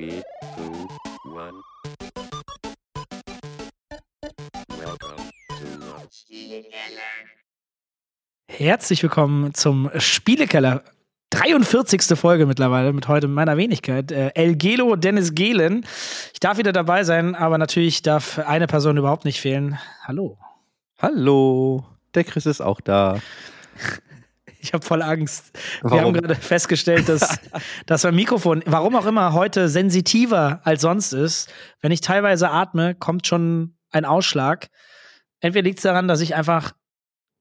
Three, two, one. Welcome to Herzlich willkommen zum Spielekeller. 43. Folge mittlerweile mit heute meiner Wenigkeit. Äh, El Gelo Dennis Gehlen. Ich darf wieder dabei sein, aber natürlich darf eine Person überhaupt nicht fehlen. Hallo. Hallo, der Chris ist auch da. Ich habe voll Angst. Wir Warum? haben gerade festgestellt, dass, dass mein Mikrofon, warum auch immer, heute sensitiver als sonst ist. Wenn ich teilweise atme, kommt schon ein Ausschlag. Entweder liegt es daran, dass ich einfach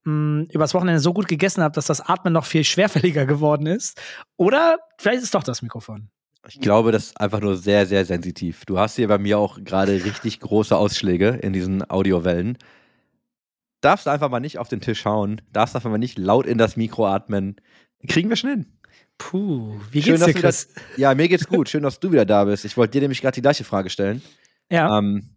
mh, übers Wochenende so gut gegessen habe, dass das Atmen noch viel schwerfälliger geworden ist. Oder vielleicht ist es doch das Mikrofon. Ich glaube, das ist einfach nur sehr, sehr sensitiv. Du hast hier bei mir auch gerade richtig große Ausschläge in diesen Audiowellen. Darfst einfach mal nicht auf den Tisch hauen, darfst einfach mal nicht laut in das Mikro atmen. Kriegen wir schon hin. Puh, wie Schön, geht's dir, du Chris? Ja, mir geht's gut. Schön, dass du wieder da bist. Ich wollte dir nämlich gerade die gleiche Frage stellen. Ja. Ähm,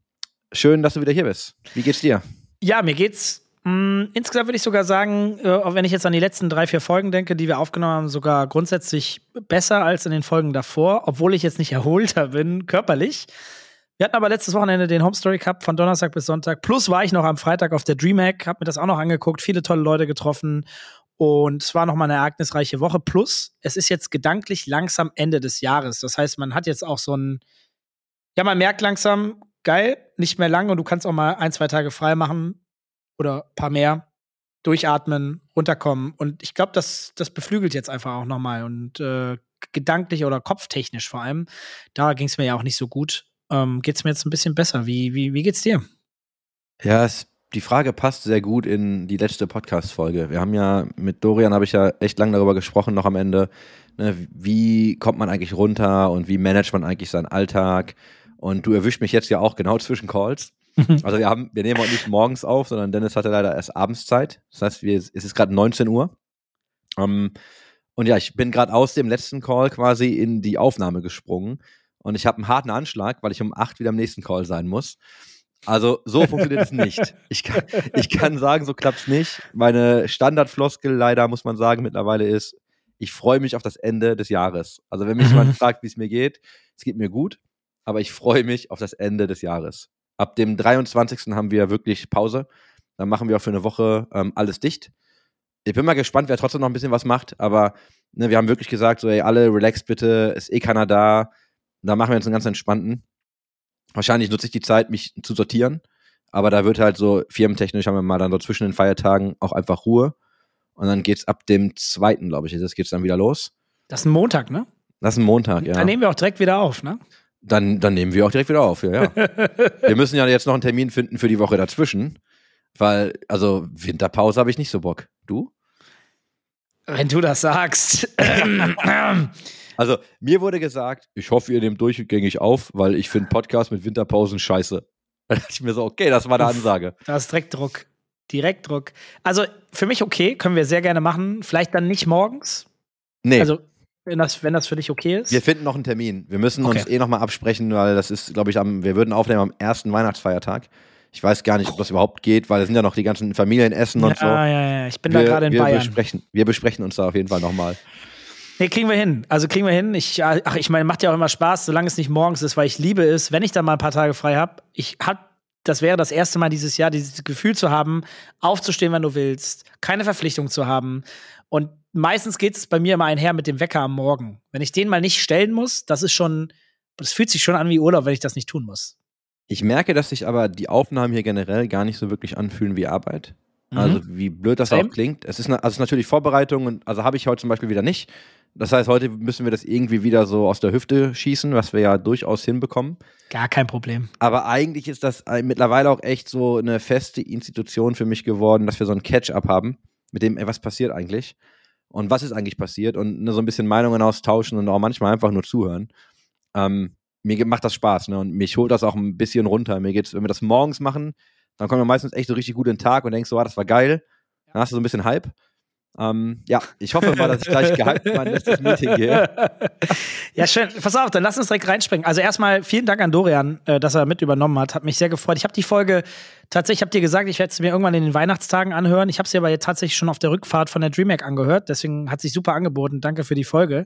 schön, dass du wieder hier bist. Wie geht's dir? Ja, mir geht's mh, insgesamt würde ich sogar sagen, äh, auch wenn ich jetzt an die letzten drei, vier Folgen denke, die wir aufgenommen haben, sogar grundsätzlich besser als in den Folgen davor, obwohl ich jetzt nicht erholter bin, körperlich. Wir hatten aber letztes Wochenende den Home Story Cup von Donnerstag bis Sonntag. Plus war ich noch am Freitag auf der DreamHack, hab mir das auch noch angeguckt, viele tolle Leute getroffen. Und es war noch mal eine ereignisreiche Woche. Plus, es ist jetzt gedanklich langsam Ende des Jahres. Das heißt, man hat jetzt auch so ein, ja, man merkt langsam, geil, nicht mehr lang und du kannst auch mal ein, zwei Tage frei machen oder ein paar mehr, durchatmen, runterkommen. Und ich glaube, das, das beflügelt jetzt einfach auch nochmal. Und äh, gedanklich oder kopftechnisch vor allem, da ging es mir ja auch nicht so gut. Ähm, geht es mir jetzt ein bisschen besser. Wie, wie, wie geht's dir? Ja, es, die Frage passt sehr gut in die letzte Podcast-Folge. Wir haben ja mit Dorian habe ich ja echt lange darüber gesprochen, noch am Ende. Ne, wie kommt man eigentlich runter und wie managt man eigentlich seinen Alltag? Und du erwischt mich jetzt ja auch genau zwischen Calls. Also wir haben, wir nehmen heute nicht morgens auf, sondern Dennis hatte leider erst abends Zeit. Das heißt, wir, es ist gerade 19 Uhr. Ähm, und ja, ich bin gerade aus dem letzten Call quasi in die Aufnahme gesprungen. Und ich habe einen harten Anschlag, weil ich um 8 wieder am nächsten Call sein muss. Also so funktioniert es nicht. Ich kann, ich kann sagen, so klappt's nicht. Meine Standardfloskel leider, muss man sagen, mittlerweile ist, ich freue mich auf das Ende des Jahres. Also wenn mich jemand fragt, wie es mir geht, es geht mir gut, aber ich freue mich auf das Ende des Jahres. Ab dem 23. haben wir wirklich Pause. Dann machen wir auch für eine Woche ähm, alles dicht. Ich bin mal gespannt, wer trotzdem noch ein bisschen was macht, aber ne, wir haben wirklich gesagt, so, ey, alle relaxed bitte, ist eh keiner da. Da machen wir jetzt einen ganz entspannten. Wahrscheinlich nutze ich die Zeit, mich zu sortieren. Aber da wird halt so firmentechnisch haben wir mal dann so zwischen den Feiertagen auch einfach Ruhe. Und dann geht's ab dem zweiten, glaube ich, das geht's dann wieder los. Das ist ein Montag, ne? Das ist ein Montag, ja. Dann nehmen wir auch direkt wieder auf, ne? Dann, dann nehmen wir auch direkt wieder auf, ja, ja. wir müssen ja jetzt noch einen Termin finden für die Woche dazwischen. Weil, also Winterpause habe ich nicht so Bock. Du? Wenn du das sagst. Also, mir wurde gesagt, ich hoffe, ihr nehmt durchgängig auf, weil ich finde Podcast mit Winterpausen scheiße. Da dachte ich mir so, okay, das war eine Ansage. Da ist direkt Druck. Direkt Druck. Also für mich okay, können wir sehr gerne machen. Vielleicht dann nicht morgens. Nee, Also, wenn das, wenn das für dich okay ist. wir finden noch einen Termin. Wir müssen uns Okay. eh nochmal absprechen, weil das ist, glaube ich, am, wir würden aufnehmen am ersten Weihnachtsfeiertag. Ich weiß gar nicht, ob das überhaupt geht, weil es sind ja noch die ganzen Familienessen und so. ja, ja, ja. Ich bin wir, da gerade in wir Bayern. Besprechen, wir besprechen uns da auf jeden Fall nochmal. Nee, kriegen wir hin. Also kriegen wir hin. Ich, ach, ich meine, macht ja auch immer Spaß, solange es nicht morgens ist, weil ich liebe es, wenn ich dann mal ein paar Tage frei habe. Ich hab, das wäre das erste Mal dieses Jahr, dieses Gefühl zu haben, aufzustehen, wenn du willst, keine Verpflichtung zu haben. Und meistens geht es bei mir immer einher mit dem Wecker am Morgen. Wenn ich den mal nicht stellen muss, das ist schon, das fühlt sich schon an wie Urlaub, wenn ich das nicht tun muss. Ich merke, dass sich aber die Aufnahmen hier generell gar nicht so wirklich anfühlen wie Arbeit. Also wie blöd das Same. auch klingt. Es ist, also es ist natürlich Vorbereitung und also habe ich heute zum Beispiel wieder nicht. Das heißt, heute müssen wir das irgendwie wieder so aus der Hüfte schießen, was wir ja durchaus hinbekommen. Gar kein Problem. Aber eigentlich ist das mittlerweile auch echt so eine feste Institution für mich geworden, dass wir so ein Catch-up haben, mit dem, ey, was passiert eigentlich? Und was ist eigentlich passiert? Und ne, so ein bisschen Meinungen austauschen und auch manchmal einfach nur zuhören. Ähm, mir macht das Spaß, ne? Und mich holt das auch ein bisschen runter. Mir geht's, wenn wir das morgens machen, dann kommen wir meistens echt so richtig gut in den Tag und denkst so, ah, das war geil. Dann hast du so ein bisschen Hype. Ähm, ja, ich hoffe mal, dass ich gleich gehypt in mein letztes Meeting gehe. Ja, schön. Pass auf, dann lass uns direkt reinspringen. Also erstmal vielen Dank an Dorian, äh, dass er mit übernommen hat. Hat mich sehr gefreut. Ich habe die Folge tatsächlich, ich habe dir gesagt, ich werde sie mir irgendwann in den Weihnachtstagen anhören. Ich habe sie aber jetzt tatsächlich schon auf der Rückfahrt von der DreamHack angehört. Deswegen hat sich super angeboten. Danke für die Folge.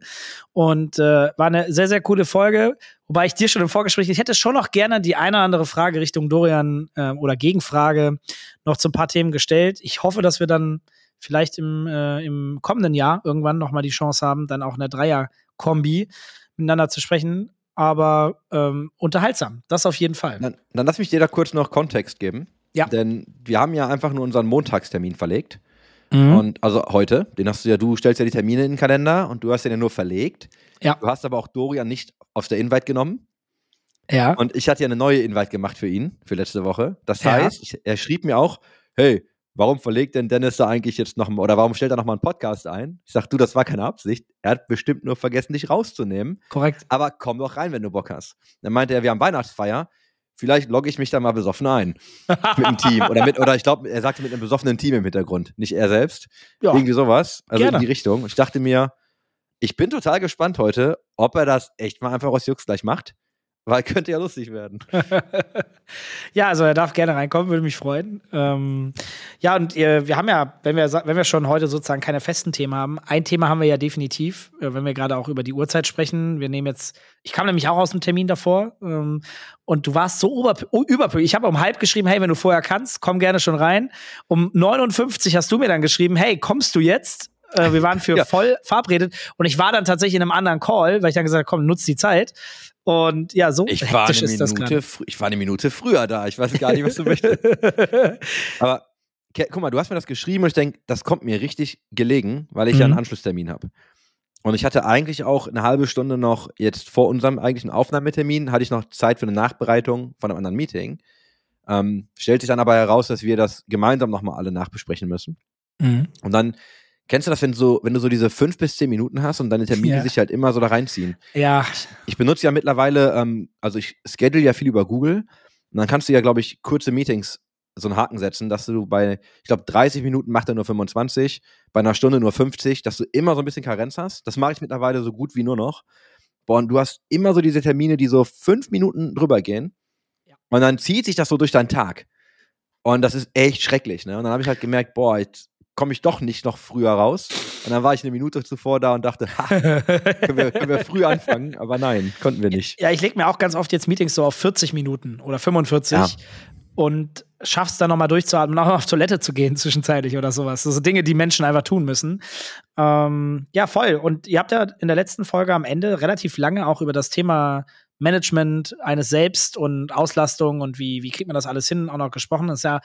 Und äh, war eine sehr, sehr coole Folge. Wobei ich dir schon im Vorgespräch, ich hätte schon noch gerne die eine oder andere Frage Richtung Dorian äh, oder Gegenfrage noch zu ein paar Themen gestellt. Ich hoffe, dass wir dann vielleicht im, äh, im kommenden Jahr irgendwann noch mal die Chance haben, dann auch in der Dreier-Kombi miteinander zu sprechen. Aber ähm, unterhaltsam, das auf jeden Fall. Dann, dann lass mich dir da kurz noch Kontext geben. Ja. Denn wir haben ja einfach nur unseren Montagstermin verlegt. Mhm. Und also heute, den hast du ja, du stellst ja die Termine in den Kalender und du hast den ja nur verlegt. Ja. Du hast aber auch Dorian nicht aus der Invite genommen. Ja. Und ich hatte ja eine neue Invite gemacht für ihn, für letzte Woche. Das Ja. heißt, ich, er schrieb mir auch, hey, warum verlegt denn Dennis da eigentlich jetzt noch, mal- oder warum stellt er noch mal einen Podcast ein? Ich sag, du, das war keine Absicht. Er hat bestimmt nur vergessen, dich rauszunehmen. Korrekt. Aber komm doch rein, wenn du Bock hast. Dann meinte er, wir haben Weihnachtsfeier. Vielleicht logge ich mich da mal besoffen ein. mit dem Team. Oder, mit, oder ich glaube, er sagte mit einem besoffenen Team im Hintergrund. Nicht er selbst. Ja. Irgendwie sowas. Also Gerne. in die Richtung. Und ich dachte mir, ich bin total gespannt heute, ob er das echt mal einfach aus Jux gleich macht. Weil könnte ja lustig werden. ja, also er darf gerne reinkommen, würde mich freuen. Ähm, ja, und äh, wir haben ja, wenn wir, wenn wir schon heute sozusagen keine festen Themen haben, ein Thema haben wir ja definitiv, äh, wenn wir gerade auch über die Uhrzeit sprechen. Wir nehmen jetzt, ich kam nämlich auch aus dem Termin davor ähm, und du warst so oberp- oh, überpünktlich. Ich habe um halb geschrieben, hey, wenn du vorher kannst, komm gerne schon rein. Um 59 hast du mir dann geschrieben, hey, kommst du jetzt? Äh, wir waren für Ja. voll verabredet und ich war dann tatsächlich in einem anderen Call, weil ich dann gesagt habe, komm, nutz die Zeit. Und ja, so Ich war, eine ist das gerade. Minute, ich war eine Minute früher da. Ich weiß gar nicht, was du möchtest. Aber guck mal, du hast mir das geschrieben und ich denke, das kommt mir richtig gelegen, weil ich ja einen Mhm. Anschlusstermin habe. Und ich hatte eigentlich auch eine halbe Stunde noch, jetzt vor unserem eigentlichen Aufnahmetermin, hatte ich noch Zeit für eine Nachbereitung von einem anderen Meeting. Ähm, stellt sich dann aber heraus, dass wir das gemeinsam nochmal alle nachbesprechen müssen. Mhm. Und dann, kennst du das, wenn, so, wenn du so diese fünf bis zehn Minuten hast und deine Termine Ja. sich halt immer so da reinziehen? Ja, Ich benutze ja mittlerweile, ähm, also ich schedule ja viel über Google und dann kannst du ja, glaube ich, kurze Meetings so einen Haken setzen, dass du bei, ich glaube, 30 Minuten macht er nur 25, bei einer Stunde nur 50, dass du immer so ein bisschen Karenz hast. Das mache ich mittlerweile so gut wie nur noch. Boah, und du hast immer so diese Termine, die so fünf Minuten drüber gehen. Ja. Und dann zieht sich das so durch deinen Tag. Und das ist echt schrecklich, ne? Und dann habe ich halt gemerkt, boah, jetzt komme ich doch nicht noch früher raus. Und dann war ich eine Minute zuvor da und dachte, ha, können wir, können wir früh anfangen, aber nein, konnten wir nicht. Ja, ich lege mir auch ganz oft jetzt Meetings so auf 40 Minuten oder 45 Ja. und schaff's dann nochmal durchzuatmen, auch auf Toilette zu gehen zwischenzeitlich oder sowas. Das sind Dinge, die Menschen einfach tun müssen. Ähm, ja, voll. Und ihr habt ja in der letzten Folge am Ende relativ lange auch über das Thema Management eines Selbst und Auslastung und wie, wie kriegt man das alles hin auch noch gesprochen. Das ist ja,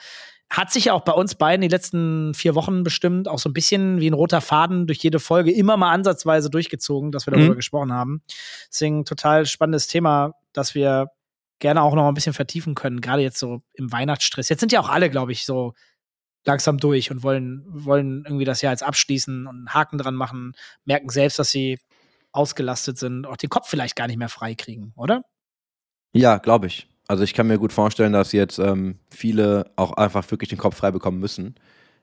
hat sich ja auch bei uns beiden die letzten vier Wochen bestimmt auch so ein bisschen wie ein roter Faden durch jede Folge immer mal ansatzweise durchgezogen, dass wir darüber Mhm. gesprochen haben. Deswegen total spannendes Thema, dass wir gerne auch noch ein bisschen vertiefen können, gerade jetzt so im Weihnachtsstress. Jetzt sind ja auch alle, glaube ich, so langsam durch und wollen, wollen irgendwie das Jahr jetzt abschließen und einen Haken dran machen, merken selbst, dass sie ausgelastet sind, auch den Kopf vielleicht gar nicht mehr frei kriegen, oder? Ja, glaube ich. Also ich kann mir gut vorstellen, dass jetzt ähm, viele auch einfach wirklich den Kopf frei bekommen müssen.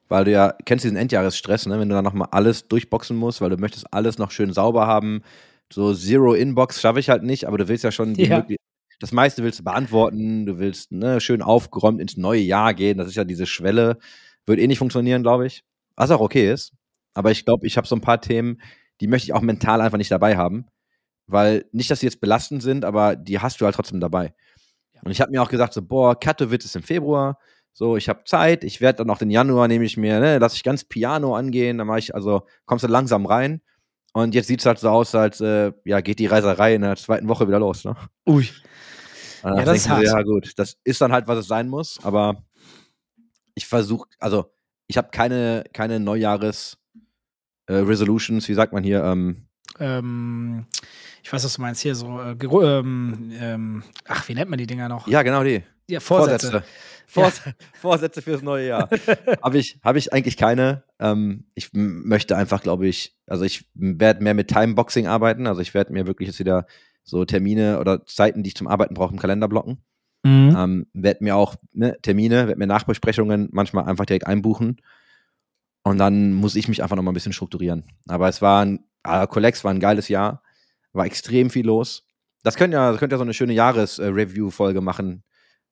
Weil du ja, kennst diesen Endjahresstress, ne? wenn du dann nochmal alles durchboxen musst, weil du möchtest alles noch schön sauber haben. So Zero Inbox schaffe ich halt nicht, aber du willst ja schon die Ja. das meiste willst du beantworten, du willst ne, schön aufgeräumt ins neue Jahr gehen. Das ist ja diese Schwelle. Wird eh nicht funktionieren, glaube ich. Was auch okay ist. Aber ich glaube, ich habe so ein paar Themen, die möchte ich auch mental einfach nicht dabei haben. Weil nicht, dass sie jetzt belastend sind, aber die hast du halt trotzdem dabei. Ja. Und ich habe mir auch gesagt, so, boah, Katowice ist im Februar. So, ich habe Zeit. Ich werde dann auch den Januar, nehme ich mir, ne, lass ich ganz Piano angehen. Dann mache ich, also kommst du langsam rein. Und jetzt sieht es halt so aus, als äh, ja, geht die Reiserei in der zweiten Woche wieder los. Ne? Ui. Ja, das ist hart. Ja, gut, das ist dann halt, was es sein muss. Aber ich versuche, also ich habe keine, keine Neujahres- äh, Resolutions, wie sagt man hier, ähm, Ähm, ich weiß, was du meinst, hier so, äh, ähm, ähm, ach, wie nennt man die Dinger noch? ja, genau die. Ja, Vorsätze. Vors Vorsätze fürs neue Jahr. habe ich, hab ich eigentlich keine. Ähm, ich möchte einfach, glaube ich, also ich werde mehr mit Timeboxing arbeiten. Also ich werde mir wirklich jetzt wieder so Termine oder Zeiten, die ich zum Arbeiten brauche, im Kalender blocken. Mhm. Ähm, werde mir auch ne, Termine, werde mir Nachbesprechungen manchmal einfach direkt einbuchen. Und dann muss ich mich einfach noch mal ein bisschen strukturieren. Aber es war ein, äh, Collex war ein geiles Jahr, war extrem viel los. Das könnte ja, das könnte ja so eine schöne Jahres-Review-Folge machen.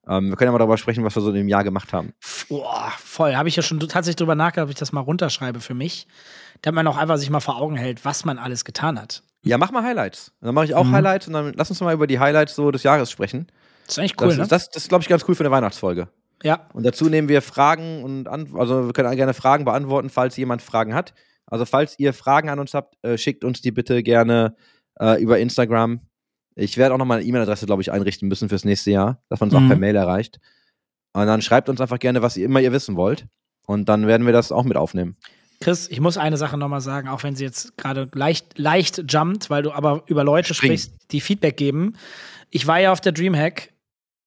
Ähm, wir können ja mal darüber sprechen, was wir so in dem Jahr gemacht haben. Boah, voll. Habe ich ja schon tatsächlich drüber nachgedacht, ob ich das mal runterschreibe für mich. Damit man auch einfach sich mal vor Augen hält, was man alles getan hat. Ja, mach mal Highlights. Dann mache ich auch Mhm. Highlights und dann lass uns mal über die Highlights so des Jahres sprechen. Das ist eigentlich cool, das ne? das, das ist, glaube ich, ganz cool für eine Weihnachtsfolge. Ja. Und dazu nehmen wir Fragen und an, also wir können gerne Fragen beantworten, falls jemand Fragen hat. Also falls ihr Fragen an uns habt, äh, schickt uns die bitte gerne äh, über Instagram. Ich werde auch noch mal eine E-Mail-Adresse, glaube ich, einrichten müssen fürs nächste Jahr, dass man uns Mhm. auch per Mail erreicht. Und dann schreibt uns einfach gerne, was ihr immer ihr wissen wollt. Und dann werden wir das auch mit aufnehmen. Chris, ich muss eine Sache nochmal sagen, auch wenn sie jetzt gerade leicht, leicht jumpt, weil du aber über Leute Spring. sprichst, die Feedback geben. Ich war ja auf der Dreamhack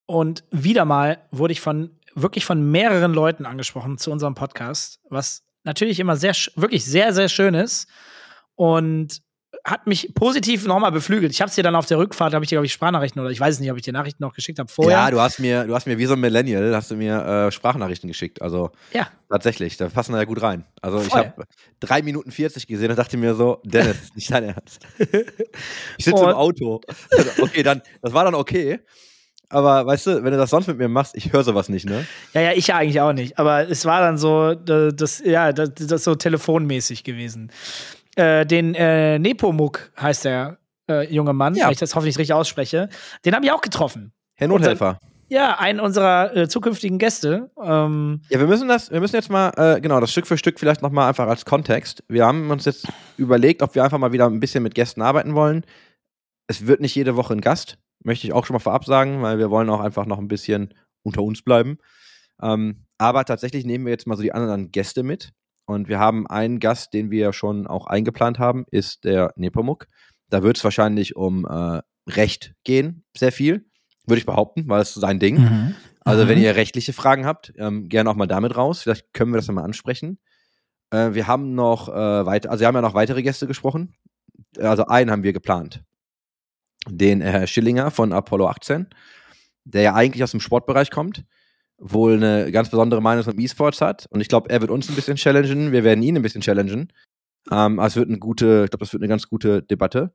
und wieder mal wurde ich von wirklich von mehreren Leuten angesprochen zu unserem Podcast, was natürlich immer sehr, wirklich sehr, sehr schön ist und hat mich positiv nochmal beflügelt. Ich habe es dir dann auf der Rückfahrt, habe ich dir, glaube ich, Sprachnachrichten oder ich weiß nicht, ob ich dir Nachrichten noch geschickt habe vorher. Ja, du hast mir, du hast mir wie so ein Millennial, hast du mir äh, Sprachnachrichten geschickt. Also ja. tatsächlich, da passen da ja gut rein. Also ich Voll. habe drei Minuten 40 gesehen und dachte mir so, Dennis, nicht dein Ernst. Ich sitze im Auto. Okay, dann, das war dann okay. Aber weißt du, wenn du das sonst mit mir machst, ich höre sowas nicht, ne? Ja, ja, ich ja eigentlich auch nicht. Aber es war dann so, das, ja, das, das ist so telefonmäßig gewesen. Äh, den äh, Nepomuk heißt der äh, junge Mann, Ja. wenn ich das hoffentlich richtig ausspreche. Den habe ich auch getroffen. Herr Nothelfer. Ja, einen unserer äh, zukünftigen Gäste. Ähm, Ja, wir müssen das, wir müssen jetzt mal, äh, genau, das Stück für Stück vielleicht nochmal einfach als Kontext. Wir haben uns jetzt überlegt, ob wir einfach mal wieder ein bisschen mit Gästen arbeiten wollen. Es wird nicht jede Woche ein Gast, möchte ich auch schon mal vorab sagen, weil wir wollen auch einfach noch ein bisschen unter uns bleiben. Ähm, aber tatsächlich nehmen wir jetzt mal so die anderen Gäste mit. Und wir haben einen Gast, den wir schon auch eingeplant haben, ist der Nepomuk. Da wird es wahrscheinlich um äh, Recht gehen, sehr viel, würde ich behaupten, weil es sein Ding. Also, Mhm. wenn ihr rechtliche Fragen habt, ähm, gerne auch mal damit raus. Vielleicht können wir das dann mal ansprechen. Äh, wir haben noch äh, weiter, also wir haben ja noch weitere Gäste gesprochen. Also einen haben wir geplant. Den Herr Schillinger von Apollo 18, der ja eigentlich aus dem Sportbereich kommt, wohl eine ganz besondere Meinung zum E-Sports hat. Und ich glaube, er wird uns ein bisschen challengen. Wir werden ihn ein bisschen challengen. Ähm, also es wird eine gute, ich glaube, das wird eine ganz gute Debatte.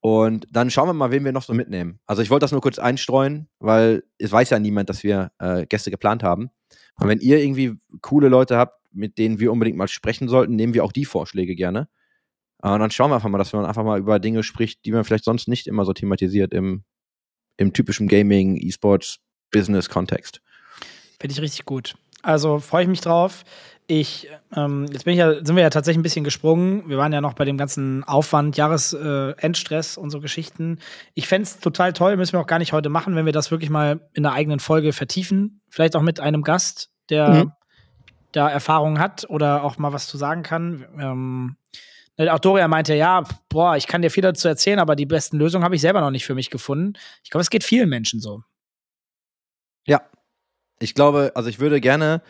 Und dann schauen wir mal, wen wir noch so mitnehmen. Also ich wollte das nur kurz einstreuen, weil es weiß ja niemand, dass wir äh, Gäste geplant haben. Und wenn ihr irgendwie coole Leute habt, mit denen wir unbedingt mal sprechen sollten, nehmen wir auch die Vorschläge gerne. Äh, und dann schauen wir einfach mal, dass man einfach mal über Dinge spricht, die man vielleicht sonst nicht immer so thematisiert im, im typischen Gaming, E-Sports, Business-Kontext. Finde ich richtig gut. Also freue ich mich drauf. Ich, ähm, jetzt bin ich ja, sind wir ja tatsächlich ein bisschen gesprungen. Wir waren ja noch bei dem ganzen Aufwand, Jahresendstress äh, und so Geschichten. Ich fände es total toll, müssen wir auch gar nicht heute machen, wenn wir das wirklich mal in einer eigenen Folge vertiefen. Vielleicht auch mit einem Gast, der Mhm. da Erfahrung hat oder auch mal was zu sagen kann. Ähm, auch Dorian meinte, ja, boah, ich kann dir viel dazu erzählen, aber die besten Lösungen habe ich selber noch nicht für mich gefunden. Ich glaube, es geht vielen Menschen so. Ja. Ich glaube, also ich würde gerne,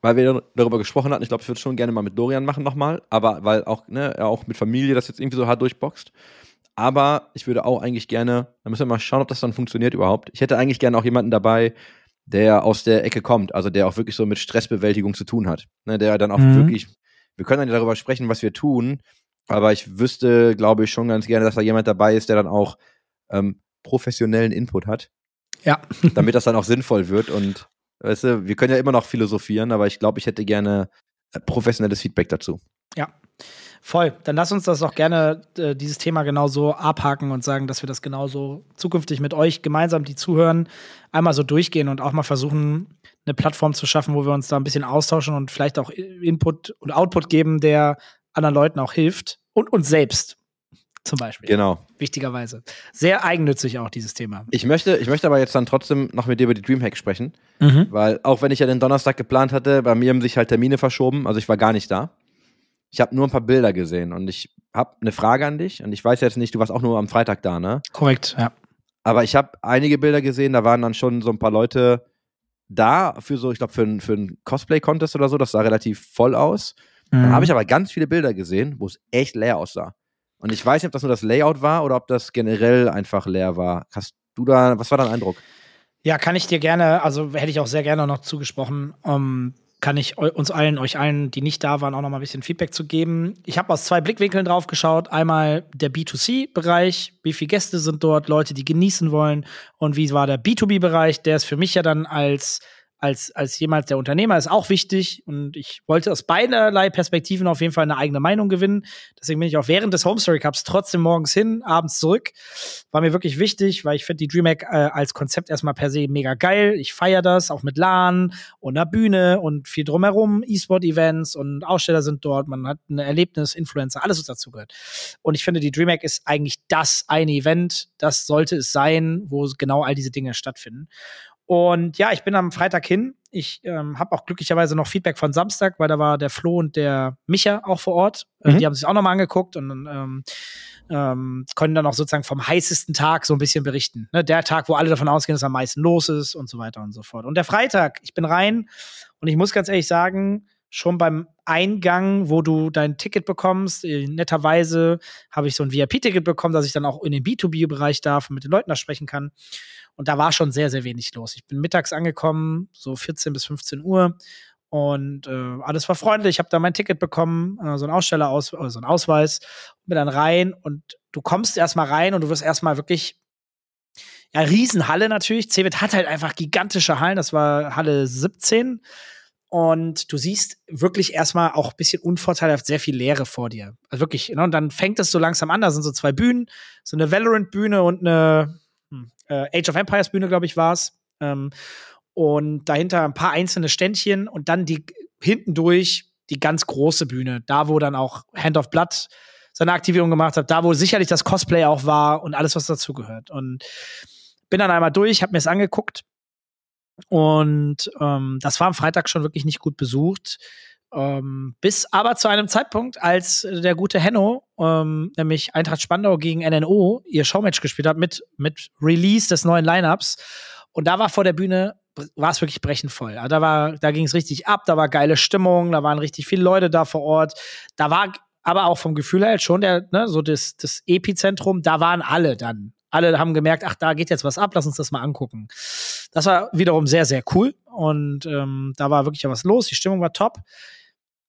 weil wir darüber gesprochen hatten, ich glaube, ich würde schon gerne mal mit Dorian machen nochmal, aber weil auch, ne, er auch mit Familie das jetzt irgendwie so hart durchboxt. Aber ich würde auch eigentlich gerne, da müssen wir mal schauen, ob das dann funktioniert überhaupt. Ich hätte eigentlich gerne auch jemanden dabei, der aus der Ecke kommt, also der auch wirklich so mit Stressbewältigung zu tun hat. Ne, der dann auch Mhm. wirklich, wir können dann ja darüber sprechen, was wir tun, aber ich wüsste, glaube ich, schon ganz gerne, dass da jemand dabei ist, der dann auch ähm, professionellen Input hat Ja. damit das dann auch sinnvoll wird. Und weißt du, wir können ja immer noch philosophieren, aber ich glaube, ich hätte gerne äh, professionelles Feedback dazu. Ja, voll. Dann lass uns das auch gerne, äh, dieses Thema genauso abhaken und sagen, dass wir das genauso zukünftig mit euch gemeinsam, die zuhören, einmal so durchgehen und auch mal versuchen, eine Plattform zu schaffen, wo wir uns da ein bisschen austauschen und vielleicht auch Input und Output geben, der anderen Leuten auch hilft und uns selbst zum Beispiel. Genau. Wichtigerweise. Sehr eigennützig auch dieses Thema. Ich möchte, ich möchte aber jetzt dann trotzdem noch mit dir über die Dreamhack sprechen, Mhm. weil auch wenn ich ja den Donnerstag geplant hatte, bei mir haben sich halt Termine verschoben, also ich war gar nicht da. Ich habe nur ein paar Bilder gesehen und ich habe eine Frage an dich und ich weiß jetzt nicht, du warst auch nur am Freitag da, ne? Korrekt, ja. Aber ich habe einige Bilder gesehen, da waren dann schon so ein paar Leute da für so, ich glaube, für, für einen Cosplay-Contest oder so, das sah relativ voll aus. Dann Mhm. habe ich aber ganz viele Bilder gesehen, wo es echt leer aussah. Und ich weiß nicht, ob das nur das Layout war oder ob das generell einfach leer war. Hast du da, was war dein Eindruck? Ja, kann ich dir gerne, also hätte ich auch sehr gerne noch zugesprochen. Ähm, kann ich uns allen, euch allen, die nicht da waren, auch noch mal ein bisschen Feedback zu geben. Ich habe aus zwei Blickwinkeln drauf geschaut. Einmal der B2C-Bereich, wie viele Gäste sind dort, Leute, die genießen wollen und wie war der B2B-Bereich, der ist für mich ja dann als als, als jemand, der Unternehmer ist auch wichtig und ich wollte aus beiderlei Perspektiven auf jeden Fall eine eigene Meinung gewinnen. Deswegen bin ich auch während des Home Story Cups trotzdem morgens hin, abends zurück. War mir wirklich wichtig, weil ich finde die DreamHack äh, als Konzept erstmal per se mega geil. Ich feiere das, auch mit LAN und einer Bühne und viel drumherum, E-Sport-Events und Aussteller sind dort, man hat ein Erlebnis, Influencer, alles, was dazu gehört. Und ich finde, die DreamHack ist eigentlich das eine Event, das sollte es sein, wo genau all diese Dinge stattfinden. Und ja, ich bin am Freitag hin. Ich ähm, habe auch glücklicherweise noch Feedback von Samstag, weil da war der Flo und der Micha auch vor Ort. Äh, mhm. Die haben sich auch nochmal angeguckt und ähm, ähm, können dann auch sozusagen vom heißesten Tag so ein bisschen berichten. Ne? Der Tag, wo alle davon ausgehen, dass am meisten los ist und so weiter und so fort. Und der Freitag, ich bin rein und ich muss ganz ehrlich sagen, schon beim Eingang, wo du dein Ticket bekommst, äh, netterweise habe ich so ein VIP-Ticket bekommen, dass ich dann auch in den B2B-Bereich darf und mit den Leuten da sprechen kann. Und da war schon sehr, sehr wenig los. Ich bin mittags angekommen, so 14 bis 15 Uhr. Und äh, alles war freundlich. Ich habe da mein Ticket bekommen, äh, so ein Ausstelleraus äh, so ein Ausweis, bin dann rein und du kommst erstmal rein und du wirst erstmal wirklich ja, Riesenhalle natürlich. Cebit hat halt einfach gigantische Hallen. Das war Halle 17. Und du siehst wirklich erstmal auch ein bisschen unvorteilhaft sehr viel Leere vor dir. Also wirklich, ne? Und dann fängt es so langsam an. Da sind so zwei Bühnen, so eine Valorant-Bühne und eine, äh, Age of Empires Bühne, glaube ich, war es. Ähm, und dahinter ein paar einzelne Ständchen und dann die hinten durch die ganz große Bühne, da wo dann auch Hand of Blood seine Aktivierung gemacht hat, da wo sicherlich das Cosplay auch war und alles, was dazugehört. Und bin dann einmal durch, habe mir es angeguckt und ähm, das war am Freitag schon wirklich nicht gut besucht. Ähm, bis aber zu einem Zeitpunkt, als der gute Henno, ähm, nämlich Eintracht Spandau gegen NNO, ihr Showmatch gespielt hat mit, mit Release des neuen Lineups. Und da war vor der Bühne, war es wirklich brechend voll. Also da war, da ging es richtig ab, da war geile Stimmung, da waren richtig viele Leute da vor Ort. Da war aber auch vom Gefühl her schon der, ne, so das, das Epizentrum, da waren alle dann. Alle haben gemerkt, ach, da geht jetzt was ab, lass uns das mal angucken. Das war wiederum sehr, sehr cool. Und ähm, da war wirklich was los, die Stimmung war top.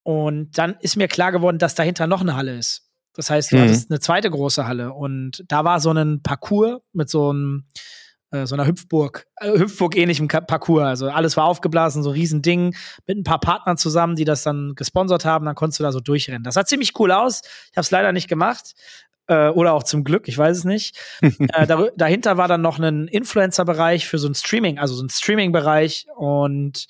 Und dann ist mir klar geworden, dass dahinter noch eine Halle ist. Das heißt, du mhm. hattest eine zweite große Halle und da war so ein Parcours mit so einem äh, so einer Hüpfburg, äh, Hüpfburg-ähnlichem Parcours. Also alles war aufgeblasen, so ein Riesending mit ein paar Partnern zusammen, die das dann gesponsert haben. Dann konntest du da so durchrennen. Das sah ziemlich cool aus. Ich habe es leider nicht gemacht. Äh, oder auch zum Glück, ich weiß es nicht. äh, da, dahinter war dann noch ein Influencer-Bereich für so ein Streaming, also so ein Streaming-Bereich und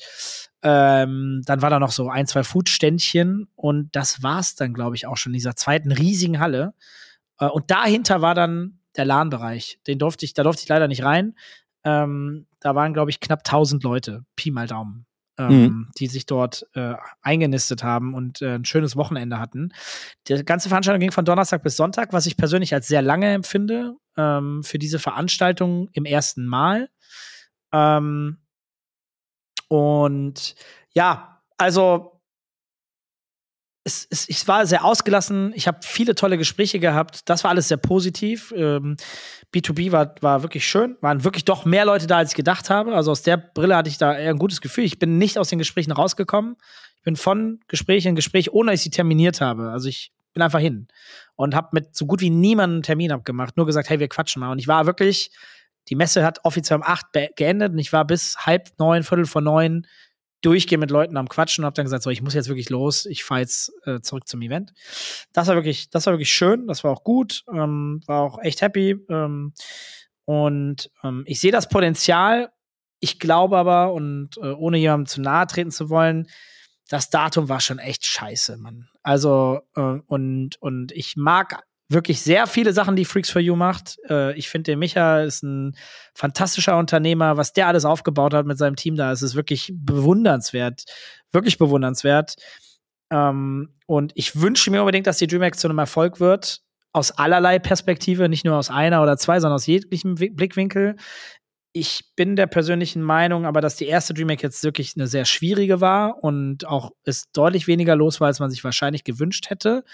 ähm, dann war da noch so ein, zwei Foodständchen und das war's dann, glaube ich, auch schon in dieser zweiten riesigen Halle. Äh, und dahinter war dann der LAN-Bereich. Den durfte ich, da durfte ich leider nicht rein. Ähm, da waren, glaube ich, knapp 1000 Leute, Pi mal Daumen, ähm, mhm. die sich dort äh, eingenistet haben und äh, ein schönes Wochenende hatten. Die ganze Veranstaltung ging von Donnerstag bis Sonntag, was ich persönlich als sehr lange empfinde ähm, für diese Veranstaltung im ersten Mal. Ähm, und ja, also es, es, ich war sehr ausgelassen. Ich habe viele tolle Gespräche gehabt. Das war alles sehr positiv. Ähm, B2B war, war wirklich schön. Waren wirklich doch mehr Leute da, als ich gedacht habe. Also aus der Brille hatte ich da eher ein gutes Gefühl. Ich bin nicht aus den Gesprächen rausgekommen. Ich bin von Gespräch in Gespräch, ohne dass ich sie terminiert habe. Also ich bin einfach hin und habe mit so gut wie niemandem einen Termin abgemacht. Nur gesagt, hey, wir quatschen mal. Und ich war wirklich die Messe hat offiziell um acht geendet und ich war bis halb neun, viertel vor neun durchgehend mit Leuten am Quatschen und habe dann gesagt, so, ich muss jetzt wirklich los, ich fahre jetzt äh, zurück zum Event. Das war wirklich, das war wirklich schön, das war auch gut, ähm, war auch echt happy. Ähm, und ähm, ich sehe das Potenzial. Ich glaube aber, und äh, ohne jemandem zu nahe treten zu wollen, das Datum war schon echt scheiße, Mann. Also, äh, und, und ich mag wirklich sehr viele Sachen, die Freaks for You macht. Äh, ich finde, der Micha ist ein fantastischer Unternehmer. Was der alles aufgebaut hat mit seinem Team da, ist es wirklich bewundernswert. Wirklich bewundernswert. Ähm, und ich wünsche mir unbedingt, dass die DreamHack zu einem Erfolg wird. Aus allerlei Perspektive, nicht nur aus einer oder zwei, sondern aus jeglichem Blickwinkel. Ich bin der persönlichen Meinung, aber dass die erste DreamHack jetzt wirklich eine sehr schwierige war und auch es deutlich weniger los war, als man sich wahrscheinlich gewünscht hätte.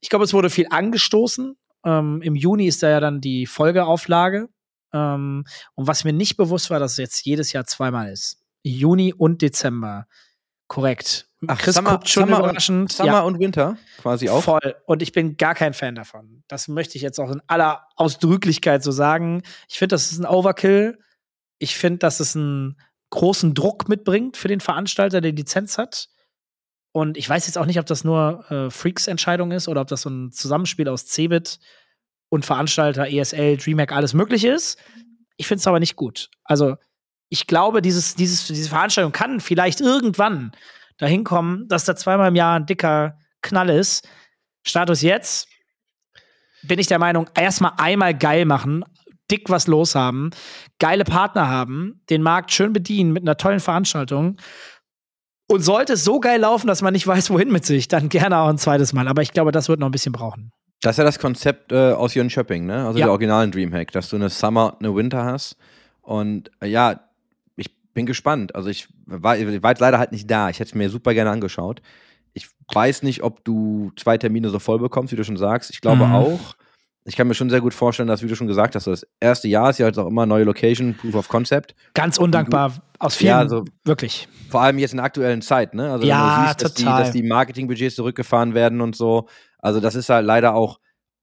Ich glaube, es wurde viel angestoßen. Ähm, Im Juni ist da ja dann die Folgeauflage. Ähm, und was mir nicht bewusst war, dass es jetzt jedes Jahr zweimal ist. Juni und Dezember. Korrekt. Ach, Chris Summer- guckt schon Summer und- überraschend. Summer ja, und Winter quasi auch. voll. Und ich bin gar kein Fan davon. Das möchte ich jetzt auch in aller Ausdrücklichkeit so sagen. Ich finde, das ist ein Overkill. Ich finde, dass es einen großen Druck mitbringt für den Veranstalter, der die Lizenz hat. Und ich weiß jetzt auch nicht, ob das nur äh, Freaks Entscheidung ist oder ob das so ein Zusammenspiel aus Cebit und Veranstalter, ESL, DreamHack, alles mögliche ist. Ich finde es aber nicht gut. Also, ich glaube, dieses, dieses, diese Veranstaltung kann vielleicht irgendwann dahin kommen, dass da zweimal im Jahr ein dicker Knall ist. Status jetzt bin ich der Meinung, erstmal einmal geil machen, dick was los haben, geile Partner haben, den Markt schön bedienen mit einer tollen Veranstaltung. Und sollte es so geil laufen, dass man nicht weiß, wohin mit sich, dann gerne auch ein zweites Mal. Aber ich glaube, das wird noch ein bisschen brauchen. Das ist ja das Konzept äh, aus Jönköping, ne? Also Ja. der originalen Dreamhack, dass du eine Summer und eine Winter hast. Und äh, ja, ich bin gespannt. Also ich war, ich war leider halt nicht da. Ich hätte es mir super gerne angeschaut. Ich weiß nicht, ob du zwei Termine so voll bekommst, wie du schon sagst. Ich glaube Mhm. auch. Ich kann mir schon sehr gut vorstellen, dass, wie du schon gesagt hast, das erste Jahr ist ja jetzt auch immer neue Location, Proof of Concept. Ganz undankbar aus vielen, Ja, so- wirklich. Vor allem jetzt in der aktuellen Zeit, ne? Also Ja, wenn du siehst, dass die, dass die Marketingbudgets zurückgefahren werden und so. Also das ist halt leider auch,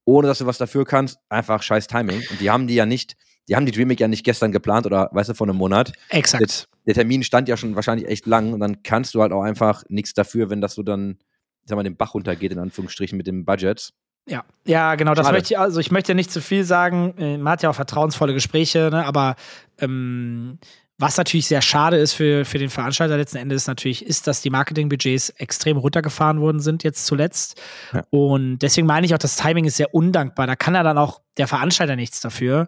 ohne dass du was dafür kannst, einfach scheiß Timing. Und die haben die ja nicht, die haben die Dreamhack ja nicht gestern geplant oder weißt du, vor einem Monat. Exakt. Der Termin stand ja schon wahrscheinlich echt lang und dann kannst du halt auch einfach nichts dafür, wenn das so dann, ich sag mal, den Bach runtergeht, in Anführungsstrichen, mit dem Budget. Ja, ja, genau. Das Schade. möchte ich, also ich möchte nicht zu viel sagen. Äh, Man hat ja auch vertrauensvolle Gespräche, ne? aber ähm, was natürlich sehr schade ist für, für den Veranstalter letzten Endes natürlich, ist, dass die Marketingbudgets extrem runtergefahren worden sind jetzt zuletzt. Ja. Und deswegen meine ich auch, das Timing ist sehr undankbar. Da kann ja dann auch der Veranstalter nichts dafür.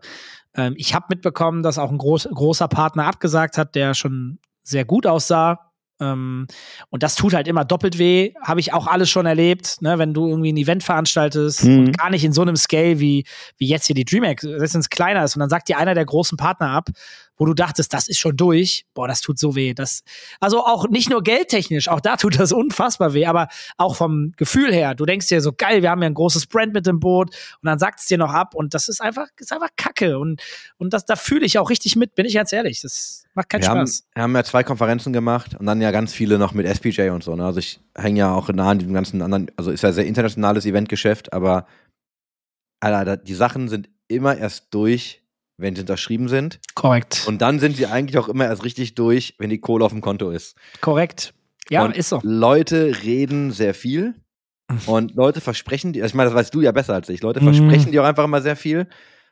Ähm, ich habe mitbekommen, dass auch ein groß, großer Partner abgesagt hat, der schon sehr gut aussah. Ähm, und das tut halt immer doppelt weh. Habe ich auch alles schon erlebt, ne? wenn du irgendwie ein Event veranstaltest Mhm. und gar nicht in so einem Scale wie, wie jetzt hier die DreamHack, selbst wenn es kleiner ist und dann sagt dir einer der großen Partner ab, wo du dachtest, das ist schon durch, boah, das tut so weh. Das, also auch nicht nur geldtechnisch, auch da tut das unfassbar weh, aber auch vom Gefühl her. Du denkst dir so, geil, wir haben ja ein großes Brand mit dem Boot und dann sagt es dir noch ab und das ist einfach, ist einfach Kacke und, und das, da fühle ich auch richtig mit, bin ich ganz ehrlich. Das macht keinen Wir haben, Spaß. wir haben ja zwei Konferenzen gemacht und dann ja ganz viele noch mit SPJ und so. Ne? Also ich hänge ja auch nah an diesem ganzen anderen, also ist ja sehr internationales Eventgeschäft, aber Alter, die Sachen sind immer erst durch, wenn sie unterschrieben sind. Korrekt. Und dann sind sie eigentlich auch immer erst richtig durch, wenn die Kohle auf dem Konto ist. Korrekt. Ja, und ist so. Leute reden sehr viel und Leute versprechen dir, also ich meine, das weißt du ja besser als ich, Leute Mhm. versprechen dir auch einfach immer sehr viel.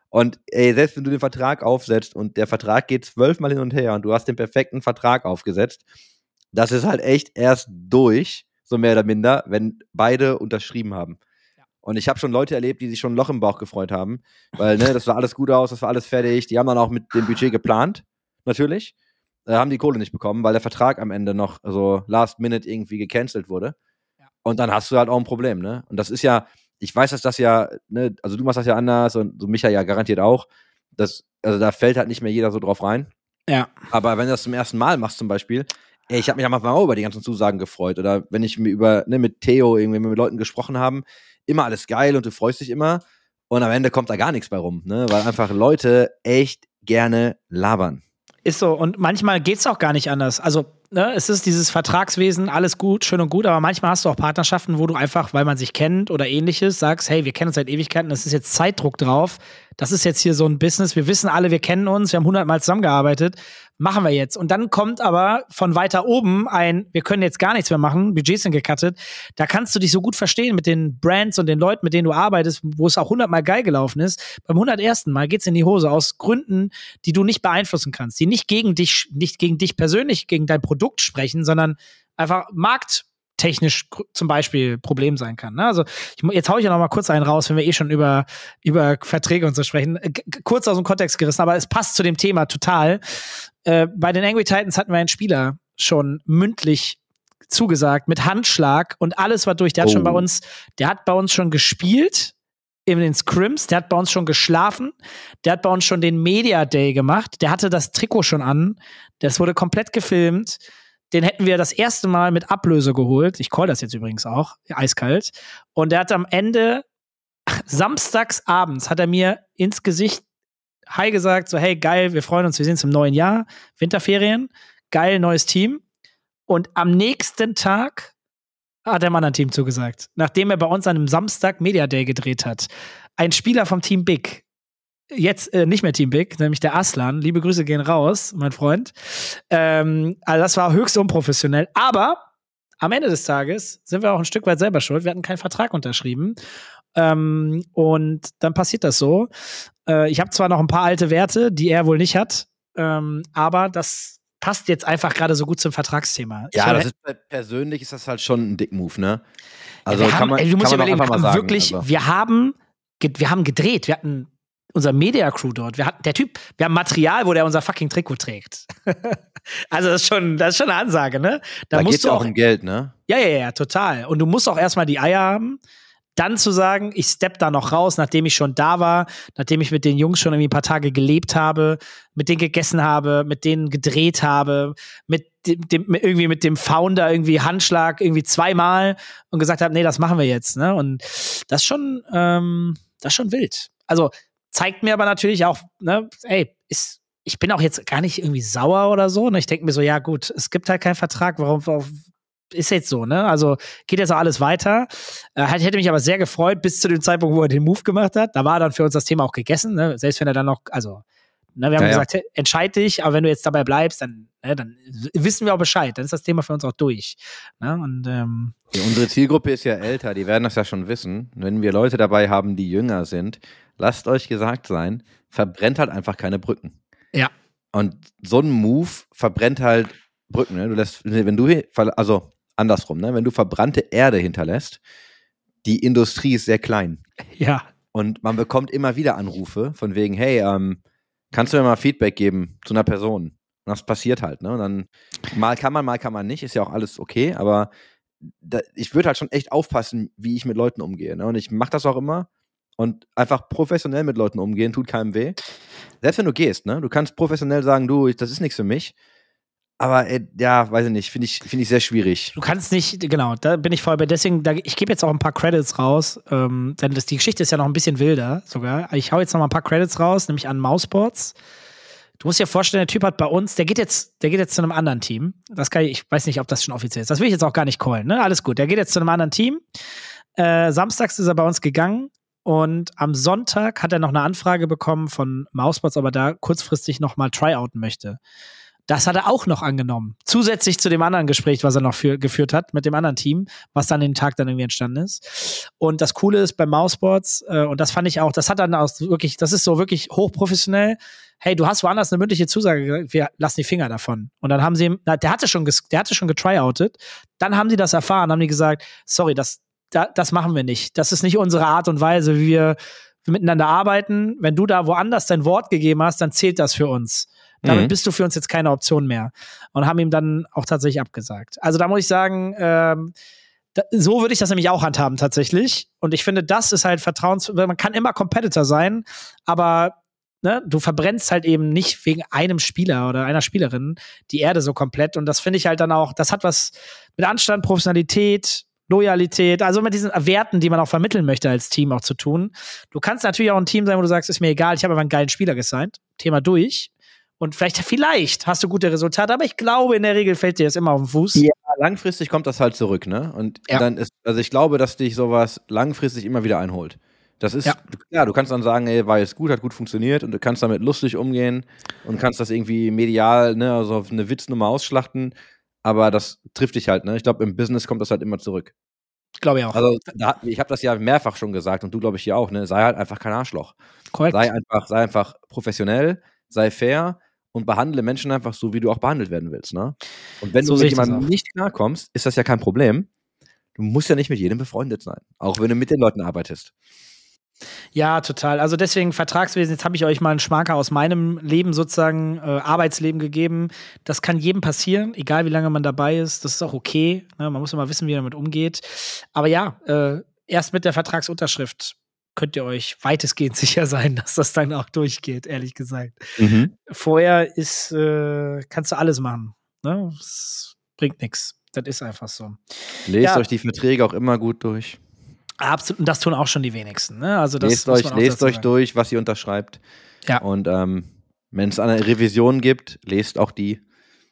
Und ey, selbst wenn du den Vertrag aufsetzt und der Vertrag geht zwölfmal hin und her und du hast den perfekten Vertrag aufgesetzt, das ist halt echt erst durch, so mehr oder minder, wenn beide unterschrieben haben. Und ich habe schon Leute erlebt, die sich schon ein Loch im Bauch gefreut haben, weil ne, das sah alles gut aus, das war alles fertig. Die haben dann auch mit dem Budget geplant, natürlich, äh, haben die Kohle nicht bekommen, weil der Vertrag am Ende noch so last minute irgendwie gecancelt wurde. Ja. Und dann hast du halt auch ein Problem, ne? Und das ist ja, ich weiß, dass das ja, ne, also du machst das ja anders und so Micha ja garantiert auch. Das, also da fällt halt nicht mehr jeder so drauf rein. Ja. Aber wenn du das zum ersten Mal machst zum Beispiel, ey, ich habe mich am Anfang auch über die ganzen Zusagen gefreut. Oder wenn ich mir über, ne, mit Theo irgendwie, mit Leuten gesprochen haben, immer alles geil und du freust dich immer. Und am Ende kommt da gar nichts bei rum, ne? Weil einfach Leute echt gerne labern. Ist so. Und manchmal geht's auch gar nicht anders. Also, ne, es ist dieses Vertragswesen, alles gut, schön und gut, aber manchmal hast du auch Partnerschaften, wo du einfach, weil man sich kennt oder ähnliches, sagst, hey, wir kennen uns seit Ewigkeiten, es ist jetzt Zeitdruck drauf. Das ist jetzt hier so ein Business. Wir wissen alle, wir kennen uns, wir haben hundertmal zusammengearbeitet. Machen wir jetzt. Und dann kommt aber von weiter oben ein, wir können jetzt gar nichts mehr machen, Budgets sind gecuttet. Da kannst du dich so gut verstehen mit den Brands und den Leuten, mit denen du arbeitest, wo es auch hundertmal geil gelaufen ist. Beim hundertersten Mal geht's in die Hose aus Gründen, die du nicht beeinflussen kannst, die nicht gegen dich, nicht gegen dich persönlich, gegen dein Produkt sprechen, sondern einfach markttechnisch gr- zum Beispiel Problem sein kann. Ne? Also ich, jetzt hau ich ja noch mal kurz einen raus, wenn wir eh schon über, über Verträge und so sprechen. G- g- kurz aus dem Kontext gerissen, aber es passt zu dem Thema total. Äh, bei den Angry Titans hatten wir einen Spieler schon mündlich zugesagt mit Handschlag und alles war durch. Der hat Oh. schon bei uns, der hat bei uns schon gespielt in den Scrims, der hat bei uns schon geschlafen, der hat bei uns schon den Media Day gemacht, der hatte das Trikot schon an, das wurde komplett gefilmt. Den hätten wir das erste Mal mit Ablöse geholt. Ich call das jetzt übrigens auch, eiskalt. Und der hat am Ende, samstags abends, hat er mir ins Gesicht Hi gesagt, so hey, geil, wir freuen uns, wir sind im neuen Jahr, Winterferien, geil, neues Team. Und am nächsten Tag hat er dem anderen Team zugesagt. Nachdem er bei uns an einem Samstag Media Day gedreht hat. Ein Spieler vom Team Big, jetzt äh, nicht mehr Team Big, nämlich der Aslan. Liebe Grüße gehen raus, mein Freund. Ähm, also das war höchst unprofessionell. Aber am Ende des Tages sind wir auch ein Stück weit selber schuld. Wir hatten keinen Vertrag unterschrieben. Ähm, und dann passiert das so. Äh, ich habe zwar noch ein paar alte Werte, die er wohl nicht hat, ähm, aber das passt jetzt einfach gerade so gut zum Vertragsthema. Ja, das ist halt- persönlich ist das halt schon ein Dick-Move, ne? Also kann haben, man, ey, du musst kann man überlegen, wir haben wirklich, also. wir haben, wir haben gedreht, wir hatten unser Media Crew dort, wir hatten, der Typ, wir haben Material, wo der unser fucking Trikot trägt. also das ist schon, das ist schon eine Ansage, ne? Da, da musst geht's du auch, auch um Geld, ne? ja, ja, ja, total. Und du musst auch erstmal die Eier haben, dann zu sagen, ich stepp da noch raus, nachdem ich schon da war, nachdem ich mit den Jungs schon irgendwie ein paar Tage gelebt habe, mit denen gegessen habe, mit denen gedreht habe, mit dem, dem irgendwie mit dem Founder irgendwie Handschlag irgendwie zweimal und gesagt habe, nee, das machen wir jetzt, ne? Und das ist schon, ähm, das ist schon wild. Also zeigt mir aber natürlich auch, ne, ey, ist ich bin auch jetzt gar nicht irgendwie sauer oder so. Ne? Ich denke mir so, ja gut, es gibt halt keinen Vertrag, warum, warum ist jetzt so, ne? Also geht jetzt auch alles weiter. Äh, hätte mich aber sehr gefreut, bis zu dem Zeitpunkt, wo er den Move gemacht hat. Da war dann für uns das Thema auch gegessen, ne? Selbst wenn er dann noch, also, ne, wir haben Ja, ja. gesagt, hey, entscheid dich, aber wenn du jetzt dabei bleibst, dann, ne, dann wissen wir auch Bescheid. Dann ist das Thema für uns auch durch. Ne? Und ähm, Ja, unsere Zielgruppe ist ja älter, die werden das ja schon wissen. Wenn wir Leute dabei haben, die jünger sind, lasst euch gesagt sein, verbrennt halt einfach keine Brücken. Ja. Und so ein Move verbrennt halt Brücken. Ne? Du lässt, wenn du, also andersrum, ne? wenn du verbrannte Erde hinterlässt, die Industrie ist sehr klein. ja, Und man bekommt immer wieder Anrufe von wegen, hey, ähm, kannst du mir mal Feedback geben zu einer Person? Und das passiert halt, ne? Und dann mal kann man, mal kann man nicht, ist ja auch alles okay, aber da, ich würde halt schon echt aufpassen, wie ich mit Leuten umgehe. Ne? Und ich mache das auch immer. Und einfach professionell mit Leuten umgehen, tut keinem weh. Selbst wenn du gehst, ne? Du kannst professionell sagen, du, das ist nichts für mich. Aber äh, ja, weiß ich nicht, finde ich, finde ich sehr schwierig. Du kannst nicht, genau, da bin ich voll bei. Deswegen, da, ich gebe jetzt auch ein paar Credits raus, ähm, denn das, die Geschichte ist ja noch ein bisschen wilder sogar. Ich hau jetzt noch mal ein paar Credits raus, nämlich an Mouseboards. Du musst dir vorstellen, der Typ hat bei uns, der geht jetzt, der geht jetzt zu einem anderen Team. Das kann ich, ich weiß nicht, ob das schon offiziell ist. Das will ich jetzt auch gar nicht callen, ne? Alles gut. Der geht jetzt zu einem anderen Team. Äh, samstags ist er bei uns gegangen und am Sonntag hat er noch eine Anfrage bekommen von Mouseboards, ob er da kurzfristig noch mal tryouten möchte. Das hat er auch noch angenommen. Zusätzlich zu dem anderen Gespräch, was er noch für, geführt hat mit dem anderen Team, was dann den Tag dann irgendwie entstanden ist. Und das Coole ist bei Mouseboards, äh, und das fand ich auch, das hat dann auch wirklich, das ist so wirklich hochprofessionell. Hey, du hast woanders eine mündliche Zusage wir lassen die Finger davon. Und dann haben sie ihm, na, der hatte schon, der hatte schon getryoutet. Dann haben sie das erfahren, haben die gesagt, sorry, das, da, das machen wir nicht. Das ist nicht unsere Art und Weise, wie wir miteinander arbeiten. Wenn du da woanders dein Wort gegeben hast, dann zählt das für uns. Damit Mhm. bist du für uns jetzt keine Option mehr. Und haben ihm dann auch tatsächlich abgesagt. Also da muss ich sagen, ähm, da, so würde ich das nämlich auch handhaben tatsächlich. Und ich finde, das ist halt Vertrauens. Man kann immer Competitor sein, aber ne, du verbrennst halt eben nicht wegen einem Spieler oder einer Spielerin die Erde so komplett. Und das finde ich halt dann auch, das hat was mit Anstand, Professionalität, Loyalität, also mit diesen Werten, die man auch vermitteln möchte als Team auch zu tun. Du kannst natürlich auch ein Team sein, wo du sagst, ist mir egal, ich habe aber einen geilen Spieler gesigned. Thema durch. Und vielleicht, vielleicht hast du gute Resultate, aber ich glaube, in der Regel fällt dir das immer auf den Fuß. Ja. Langfristig kommt das halt zurück, ne? Und Ja. dann ist, also ich glaube, dass dich sowas langfristig immer wieder einholt. Das ist, Ja. ja, du kannst dann sagen, ey, war jetzt gut, hat gut funktioniert und du kannst damit lustig umgehen und kannst das irgendwie medial, ne, also auf eine Witznummer ausschlachten, aber das trifft dich halt, ne? Ich glaube, im Business kommt das halt immer zurück. Glaube ich auch. Also, da, ich habe das ja mehrfach schon gesagt und du, glaube ich, hier auch, ne? Sei halt einfach kein Arschloch. Korrekt. Sei einfach, sei einfach professionell, sei fair und behandle Menschen einfach so, wie du auch behandelt werden willst, ne? Und wenn So du mit jemandem nicht klarkommst, ist das ja kein Problem. Du musst ja nicht mit jedem befreundet sein, auch wenn du mit den Leuten arbeitest. Ja, total. Also deswegen Vertragswesen, jetzt habe ich euch mal einen Schmarker aus meinem Leben sozusagen, äh, Arbeitsleben gegeben. Das kann jedem passieren, egal wie lange man dabei ist. Das ist auch okay. Ne? Man muss immer wissen, wie man damit umgeht. Aber ja, äh, erst mit der Vertragsunterschrift könnt ihr euch weitestgehend sicher sein, dass das dann auch durchgeht, ehrlich gesagt. Vorher ist, äh, kannst du alles machen. Ne? Das bringt nichts. Das ist einfach so. Lest Ja. euch die Verträge auch immer gut durch. Absolut. Und das tun auch schon die wenigsten. Ne? Also das lest euch, lest euch durch, was ihr unterschreibt. Ja. Und ähm, wenn es eine Revision gibt, lest auch die.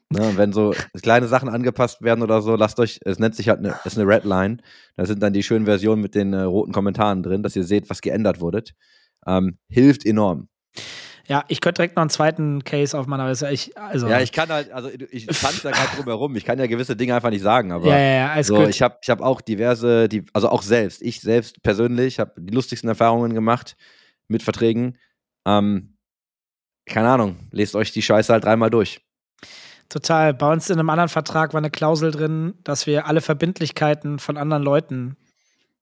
Ne, und wenn so kleine Sachen angepasst werden oder so, lasst euch, es nennt sich halt eine, ist eine Redline. Da sind dann die schönen Versionen mit den äh, roten Kommentaren drin, dass ihr seht, was geändert wurde. Ähm, hilft enorm. Ja, ich könnte direkt noch einen zweiten Case aufmachen, aber ich, also. Ja, ich kann halt, also ich tanze da gerade drum herum. Ich kann ja gewisse Dinge einfach nicht sagen, aber ja, ja, ja, alles so, gut. ich habe ich hab auch diverse, die, also auch selbst, ich selbst persönlich habe die lustigsten Erfahrungen gemacht mit Verträgen. Ähm, keine Ahnung, lest euch die Scheiße halt dreimal durch. Total. Bei uns in einem anderen Vertrag war eine Klausel drin, dass wir alle Verbindlichkeiten von anderen Leuten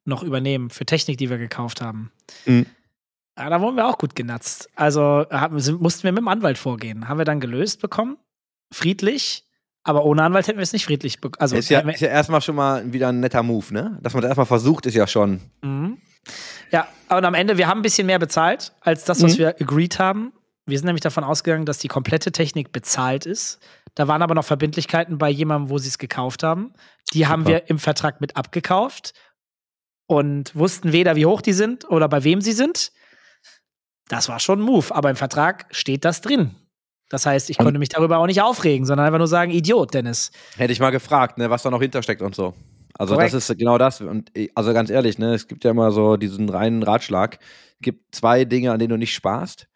noch übernehmen für Technik, die wir gekauft haben. Mhm. Ja, da wurden wir auch gut genatzt. Also haben, sind, mussten wir mit dem Anwalt vorgehen. Haben wir dann gelöst bekommen. Friedlich. Aber ohne Anwalt hätten wir es nicht friedlich bekommen. Also, ist, ja, ist ja erstmal schon mal wieder ein netter Move, ne? Dass man das erstmal versucht, ist ja schon. Mhm. Ja, und am Ende, wir haben ein bisschen mehr bezahlt als das, was Mhm. wir agreed haben. Wir sind nämlich davon ausgegangen, dass die komplette Technik bezahlt ist. Da waren aber noch Verbindlichkeiten bei jemandem, wo sie es gekauft haben. Die haben Super. wir im Vertrag mit abgekauft und wussten weder, wie hoch die sind oder bei wem sie sind. Das war schon ein Move, aber im Vertrag steht das drin. Das heißt, ich Und- konnte mich darüber auch nicht aufregen, sondern einfach nur sagen, Idiot, Dennis. Hätte ich mal gefragt, ne, was da noch hintersteckt und so. Also Korrekt. das ist genau das. Und ich- also ganz ehrlich, ne, es gibt ja immer so diesen reinen Ratschlag. Es gibt zwei Dinge, an denen du nicht sparst.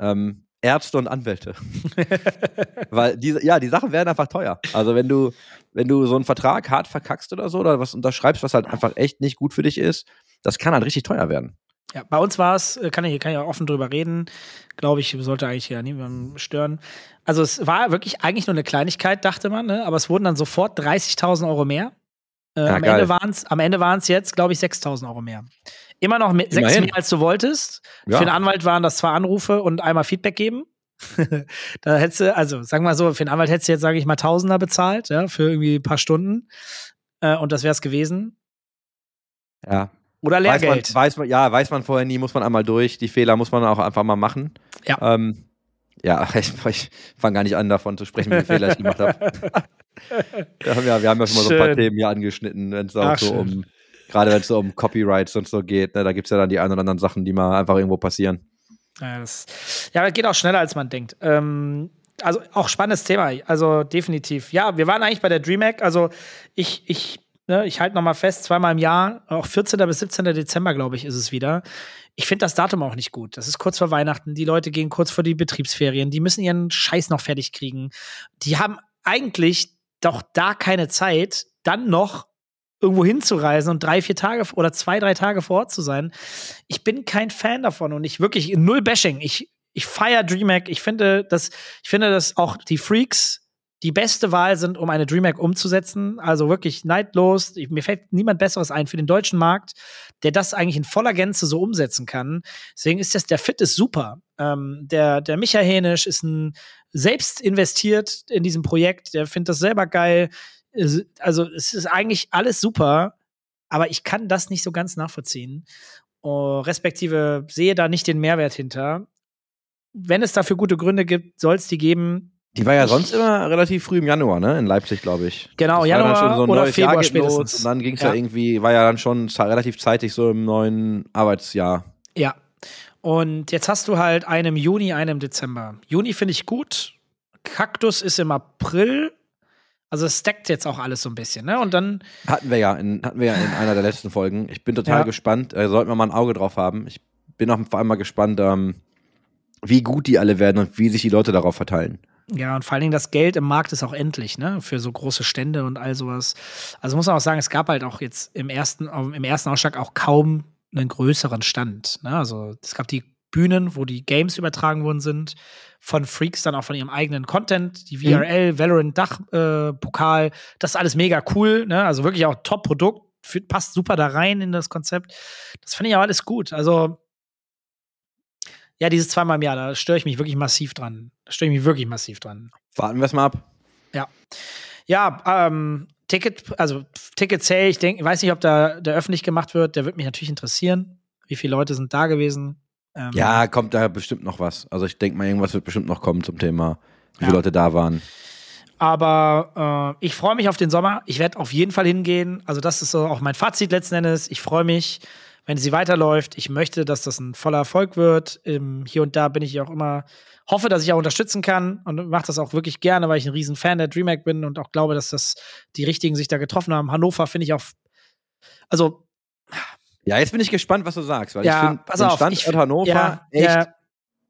Ähm, Ärzte und Anwälte. Weil diese, ja, die Sachen werden einfach teuer. Also wenn du, wenn du so einen Vertrag hart verkackst oder so, oder was unterschreibst, was halt einfach echt nicht gut für dich ist, das kann halt richtig teuer werden. Ja, bei uns war es, äh, kann ich, kann ich auch offen drüber reden, glaube ich, sollte eigentlich ja niemandem stören. Also es war wirklich eigentlich nur eine Kleinigkeit, dachte man, ne? aber es wurden dann sofort 30.000 Euro mehr. Äh, Ja, am, geil. Ende waren's, am Ende waren es jetzt, glaube ich, 6.000 Euro mehr. Immer noch mehr, sechs mehr, als du wolltest. Ja. Für den Anwalt waren das zwei Anrufe und einmal Feedback geben. da hättest du, also sagen wir mal so, für den Anwalt hättest du jetzt, sage ich mal, Tausender bezahlt, ja, für irgendwie ein paar Stunden. Äh, und das wäre es gewesen. Ja. Oder Weiß man, Lehrgeld. weiß man, ja, weiß man vorher nie, muss man einmal durch. Die Fehler muss man auch einfach mal machen. Ja. Ähm, ja, ich, ich fange gar nicht an, davon zu sprechen, wie viele Fehler ich gemacht habe. Wir haben ja, wir haben ja schon mal so ein paar Schön. Themen hier angeschnitten, wenn es auch Ach, so schön. um, gerade wenn es so um Copyrights und so geht, ne, da gibt es ja dann die ein oder anderen Sachen, die mal einfach irgendwo passieren. Ja, das, ja, das geht auch schneller, als man denkt. Ähm, also auch spannendes Thema. Also definitiv. Ja, wir waren eigentlich bei der DreamHack. Also ich, ich, ne, ich halte noch mal fest, zweimal im Jahr, auch 14. bis 17. Dezember, glaube ich, ist es wieder. Ich finde das Datum auch nicht gut. Das ist kurz vor Weihnachten. Die Leute gehen kurz vor die Betriebsferien. Die müssen ihren Scheiß noch fertig kriegen. Die haben eigentlich doch da keine Zeit, dann noch irgendwo hinzureisen und drei, vier Tage oder zwei, drei Tage vor Ort zu sein. Ich bin kein Fan davon und ich wirklich null Bashing. Ich, ich feiere DreamHack. Ich finde, dass, ich finde, dass auch die Freaks die beste Wahl sind, um eine DreamHack umzusetzen. Also wirklich neidlos. Mir fällt niemand Besseres ein für den deutschen Markt, der das eigentlich in voller Gänze so umsetzen kann. Deswegen ist das, der Fit ist super. Ähm, der, der Micha Hänisch ist ein selbst investiert in diesem Projekt. Der findet das selber geil. Also es ist eigentlich alles super, aber ich kann das nicht so ganz nachvollziehen. Oh, respektive sehe da nicht den Mehrwert hinter. Wenn es dafür gute Gründe gibt, soll es die geben. Die war ja sonst immer relativ früh im Januar, ne? In Leipzig, glaube ich. Genau, Das war Januar dann schon so ein oder neues Februar spätestens. Und dann ging es ja. Ja. irgendwie, war ja dann schon relativ zeitig so im neuen Arbeitsjahr. Ja. Und jetzt hast du halt einen im Juni, einen im Dezember. Juni finde ich gut. Kaktus ist im April. Also es stackt jetzt auch alles so ein bisschen, ne? Und dann, Hatten wir ja in, hatten wir ja in einer der letzten Folgen. Ich bin total Ja. gespannt. Äh, sollten wir mal ein Auge drauf haben. Ich bin auch vor allem mal gespannt, ähm, wie gut die alle werden und wie sich die Leute darauf verteilen. Ja, und vor allen Dingen das Geld im Markt ist auch endlich, ne? Für so große Stände und all sowas. Also muss man auch sagen, es gab halt auch jetzt im ersten, im ersten Ausschlag auch kaum einen größeren Stand. Ne? Also es gab die Bühnen, wo die Games übertragen worden sind, von Freaks dann auch von ihrem eigenen Content, die VRL, Valorant Dach äh, Pokal, das ist alles mega cool, ne? Also wirklich auch Top Produkt, passt super da rein in das Konzept. Das finde ich auch alles gut. Also ja, dieses zweimal im Jahr, da störe ich mich wirklich massiv dran. Da störe ich mich wirklich massiv dran. Warten wir es mal ab. Ja, ähm, Ticket, also Ticket Sale, ich denke, weiß nicht, ob da der öffentlich gemacht wird, der wird mich natürlich interessieren. Wie viele Leute sind da gewesen? Ähm, Ja, kommt da bestimmt noch was. Also ich denke mal, irgendwas wird bestimmt noch kommen zum Thema, wie viele Ja. Leute da waren. Aber äh, ich freue mich auf den Sommer. Ich werde auf jeden Fall hingehen. Also, das ist so auch mein Fazit letzten Endes. Ich freue mich, wenn sie weiterläuft. Ich möchte, dass das ein voller Erfolg wird. Ähm, hier und da bin ich auch immer, hoffe, dass ich auch unterstützen kann und mache das auch wirklich gerne, weil ich ein riesen Fan der DreamHack bin und auch glaube, dass das die Richtigen sich da getroffen haben. Hannover finde ich auch, also Ja, jetzt bin ich gespannt, was du sagst, weil Ja, ich finde pass den auf, Standort ich Hannover ja, echt ja,